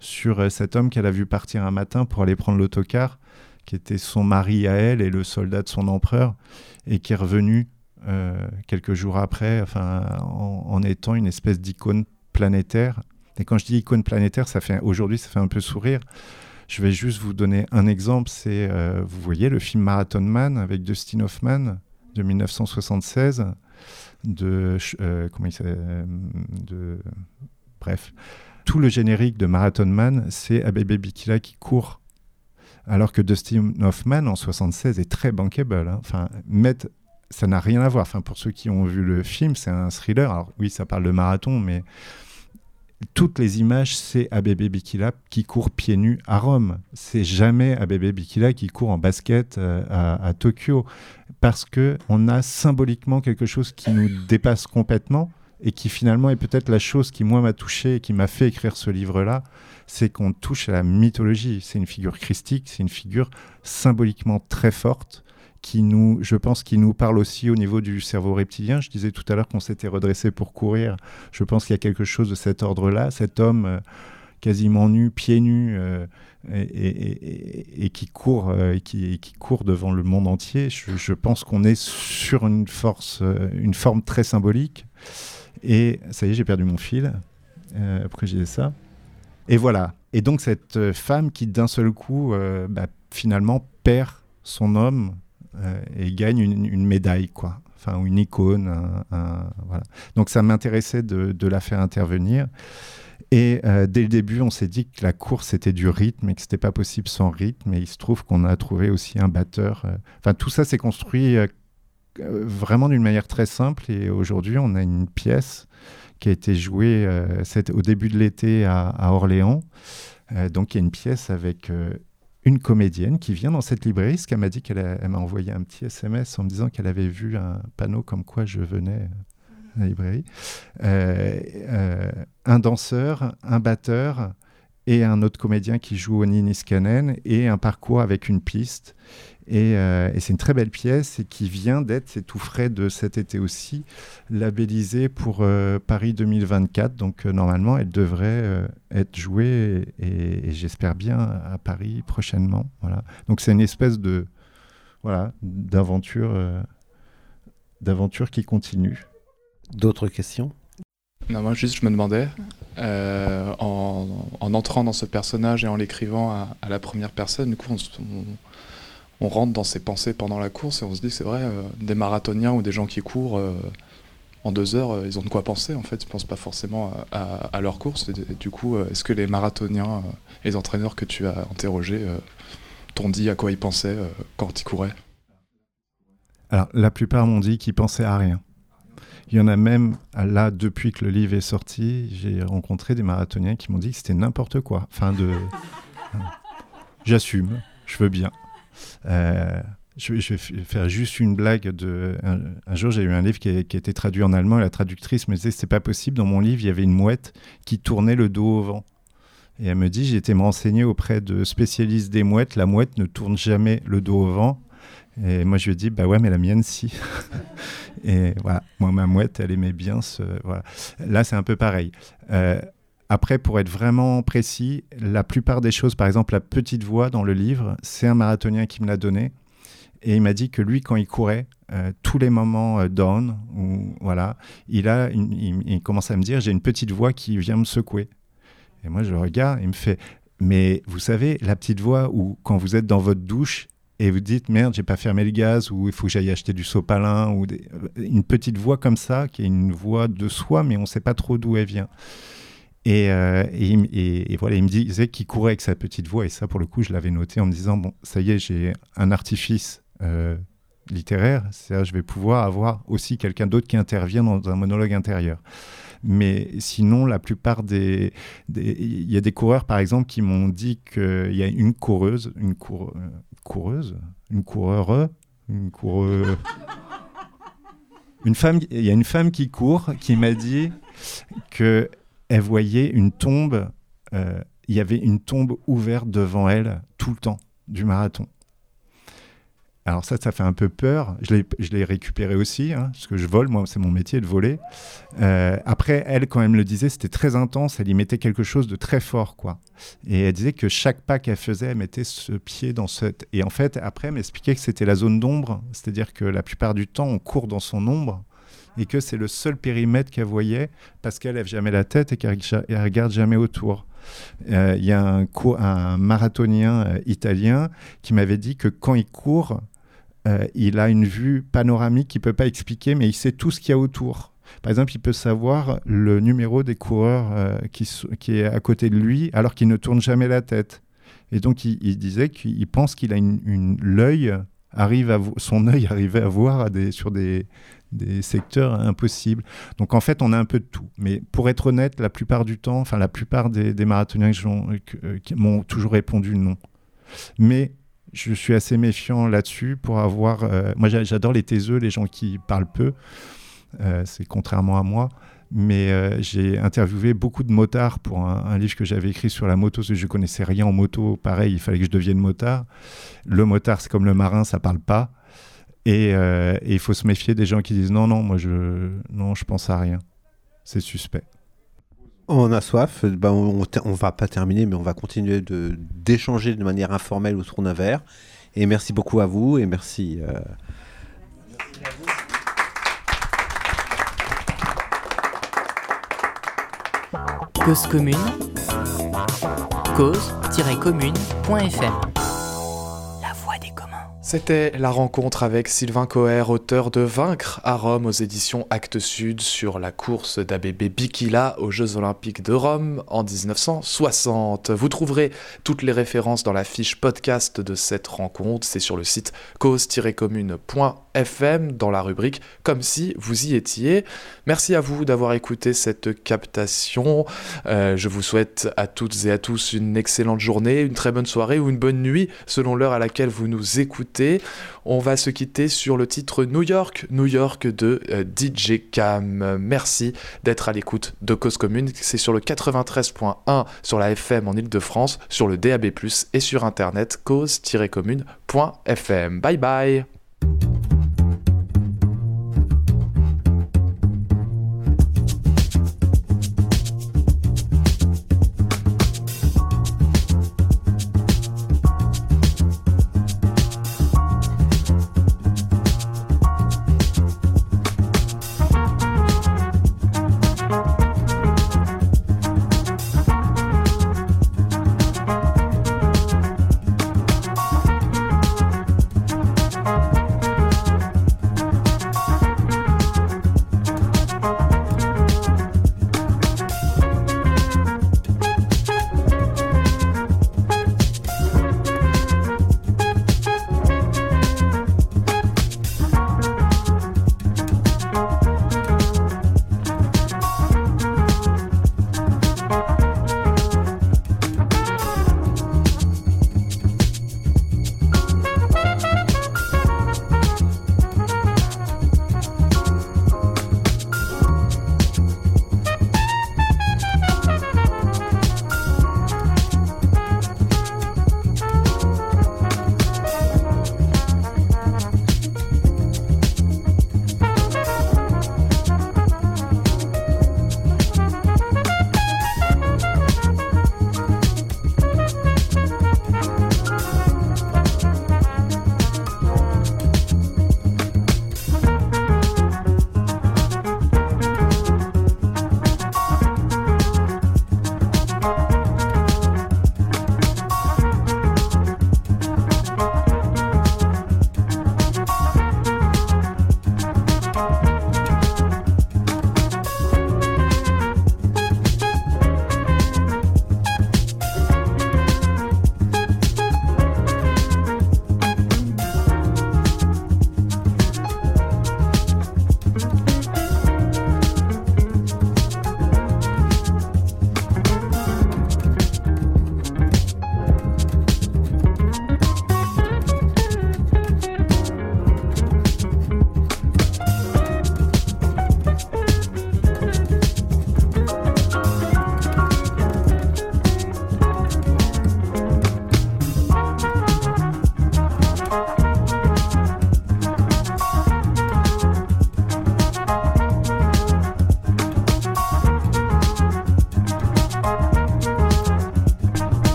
sur euh, cet homme qu'elle a vu partir un matin pour aller prendre l'autocar, qui était son mari à elle et le soldat de son empereur, et qui est revenu euh, quelques jours après, en, étant une espèce d'icône planétaire. Et quand je dis icône planétaire, ça fait aujourd'hui, ça fait un peu sourire. Je vais juste vous donner un exemple. C'est, vous voyez, le film Marathon Man avec Dustin Hoffman? De 1976 de, euh, comment il de bref. Tout le générique de Marathon Man, c'est Abebe Bikila qui court. Alors que Dustin Hoffman, en 76, est très bankable. Hein. Enfin, ça n'a rien à voir. Enfin, pour ceux qui ont vu le film, c'est un thriller. Alors oui, ça parle de marathon, mais toutes les images, c'est Abebe Bikila qui court pieds nus à Rome. C'est jamais Abebe Bikila qui court en basket euh, à, Tokyo. Parce que on a symboliquement quelque chose qui nous dépasse complètement et qui finalement est peut-être la chose qui moi m'a touché et qui m'a fait écrire ce livre-là, c'est qu'on touche à la mythologie. C'est une figure christique, c'est une figure symboliquement très forte qui nous, je pense, qui nous parle aussi au niveau du cerveau reptilien. Je disais tout à l'heure qu'on s'était redressé pour courir. Je pense qu'il y a quelque chose de cet ordre-là. Cet homme euh, quasiment nu, pieds nus, euh, et, qui court, euh, qui, court devant le monde entier. Je, pense qu'on est sur une force, une forme très symbolique. Et ça y est, j'ai perdu mon fil. pourquoi j'ai dit ça Et voilà. Et donc cette femme qui d'un seul coup, bah, finalement, perd son homme euh, et gagne une, médaille, quoi. Enfin, une icône. Donc ça m'intéressait de, la faire intervenir. Et euh, dès le début, on s'est dit que la course était du rythme et que c'était pas possible sans rythme. Et il se trouve qu'on a trouvé aussi un batteur. Euh. Enfin, tout ça s'est construit vraiment d'une manière très simple. Et aujourd'hui, on a une pièce qui a été jouée au début de l'été à, à Orléans. donc, il y a une pièce avec une comédienne qui vient dans cette librairie, ce qu'elle m'a dit qu'elle m'a envoyé un petit SMS en me disant qu'elle avait vu un panneau comme quoi je venais la librairie. Euh, euh, un danseur, un batteur et un autre comédien qui joue au Niskanen et un parcours avec une piste. Euh, et, c'est une très belle pièce et qui vient d'être, c'est tout frais de cet été aussi, labellisée pour Paris 2024. Donc normalement, elle devrait être jouée et, j'espère bien à Paris prochainement. Voilà. Donc c'est une espèce de voilà d'aventure d'aventure qui continue. D'autres questions? Non, moi juste je me demandais, en, entrant dans ce personnage et en l'écrivant à, la première personne, du coup on, on rentre dans ses pensées pendant la course et on se dit c'est vrai, euh, des marathoniens ou des gens qui courent euh, en deux heures, euh, ils ont de quoi penser en fait, ils pensent pas forcément à, leur course. du coup, est-ce que les marathoniens, les entraîneurs que tu as interrogés, t'ont dit à quoi ils pensaient quand ils couraient? Alors la plupart m'ont dit qu'ils pensaient à rien. Il y en a même, là, depuis que le livre est sorti, j'ai rencontré des marathoniens qui m'ont dit que c'était n'importe quoi. Enfin. J'assume, je veux bien. Euh, je, vais faire juste une blague. De, un, jour, j'ai eu un livre qui a, été traduit en allemand et la traductrice me disait c'est pas possible. Dans mon livre, il y avait une mouette qui tournait le dos au vent. Et elle me dit j'ai été me auprès de spécialistes des mouettes. La mouette ne tourne jamais le dos au vent. Et moi, je lui ai dit bah ouais, mais la mienne, si. et voilà, moi, ma mouette, elle aimait bien ce. Voilà. Là, c'est un peu pareil. Euh, après, pour être vraiment précis, la plupart des choses, par exemple la petite voix dans le livre, c'est un marathonien qui me l'a donné. Et il m'a dit que lui, quand il courait, euh, tous les moments euh, down, ou, voilà, il, a il, commence à me dire, j'ai une petite voix qui vient me secouer. Et moi, je le regarde, il me fait, mais vous savez, la petite voix où quand vous êtes dans votre douche et vous dites, merde, j'ai pas fermé le gaz, ou il faut que j'aille acheter du sopalin, ou une petite voix comme ça, qui est une voix de soi, mais on sait pas trop d'où elle vient. Euh, et, voilà, il me disait qu'il courait avec sa petite voix, et ça, pour le coup, je l'avais noté en me disant bon, ça y est, j'ai un artifice euh, littéraire, c'est-à-dire je vais pouvoir avoir aussi quelqu'un d'autre qui intervient dans un monologue intérieur. Mais sinon, la plupart des. Il y a des coureurs, par exemple, qui m'ont dit qu'il y a une coureuse, une cour, euh, coureuse, une coureure, une coureuse. Une femme, il y a une femme qui court qui m'a dit que elle voyait une tombe, euh, il y avait une tombe ouverte devant elle tout le temps du marathon. Alors ça, ça fait un peu peur. Je l'ai récupéré aussi, hein, parce que je vole, moi, c'est mon métier de voler. Euh, après, elle, quand elle me le disait, c'était très intense. Elle y mettait quelque chose de très fort, quoi. Et elle disait que chaque pas qu'elle faisait, elle mettait ce pied dans cette... Et en fait, après, elle m'expliquait que c'était la zone d'ombre, c'est-à-dire que la plupart du temps, on court dans son ombre et que c'est le seul périmètre qu'elle voyait parce qu'elle lève jamais la tête et qu'elle regarde jamais autour. Euh, il y a un, un marathonien euh, italien qui m'avait dit que quand il court, euh, il a une vue panoramique qu'il peut pas expliquer, mais il sait tout ce qu'il y a autour. Par exemple, il peut savoir le numéro des coureurs euh, qui, est à côté de lui alors qu'il ne tourne jamais la tête. Et donc, il, disait qu'il pense qu'il a une, l'œil arrive à son œil arrivait à voir sur des, des secteurs impossibles. Donc en fait, on a un peu de tout. Mais pour être honnête, la plupart du temps, enfin la plupart des, des marathoniens euh, qui m'ont toujours répondu non. Mais je suis assez méfiant là-dessus pour avoir. Euh, moi, j'adore les taiseux, les gens qui parlent peu. Euh, c'est contrairement à moi. Mais euh, j'ai interviewé beaucoup de motards pour un, livre que j'avais écrit sur la moto, parce que je connaissais rien en moto. Pareil, il fallait que je devienne motard. Le motard, c'est comme le marin, ça parle pas. Et, il faut se méfier des gens qui disent non, non, moi je, non, je pense à rien. C'est suspect. On a soif, ben on, va pas terminer, mais on va continuer d'échanger de, manière informelle autour d'un verre. Et merci beaucoup à vous et merci. Euh... Commune, c'était la rencontre avec Sylvain Coher, auteur de Vaincre à Rome aux éditions Actes Sud sur la course d'Abébé Bikila aux Jeux Olympiques de Rome en 1960. Vous trouverez toutes les références dans la fiche podcast de cette rencontre, c'est sur le site cause-commune.fm dans la rubrique Comme si vous y étiez. Merci à vous d'avoir écouté cette captation. Euh, je vous souhaite à toutes et à tous une excellente journée, une très bonne soirée ou une bonne nuit selon l'heure à laquelle vous nous écoutez on va se quitter sur le titre New York, New York de euh, DJ Cam. Merci d'être à l'écoute de Cause Commune. C'est sur le 93.1 sur la FM en Ile-de-France, sur le DAB+, et sur internet cause-commune.fm. Bye bye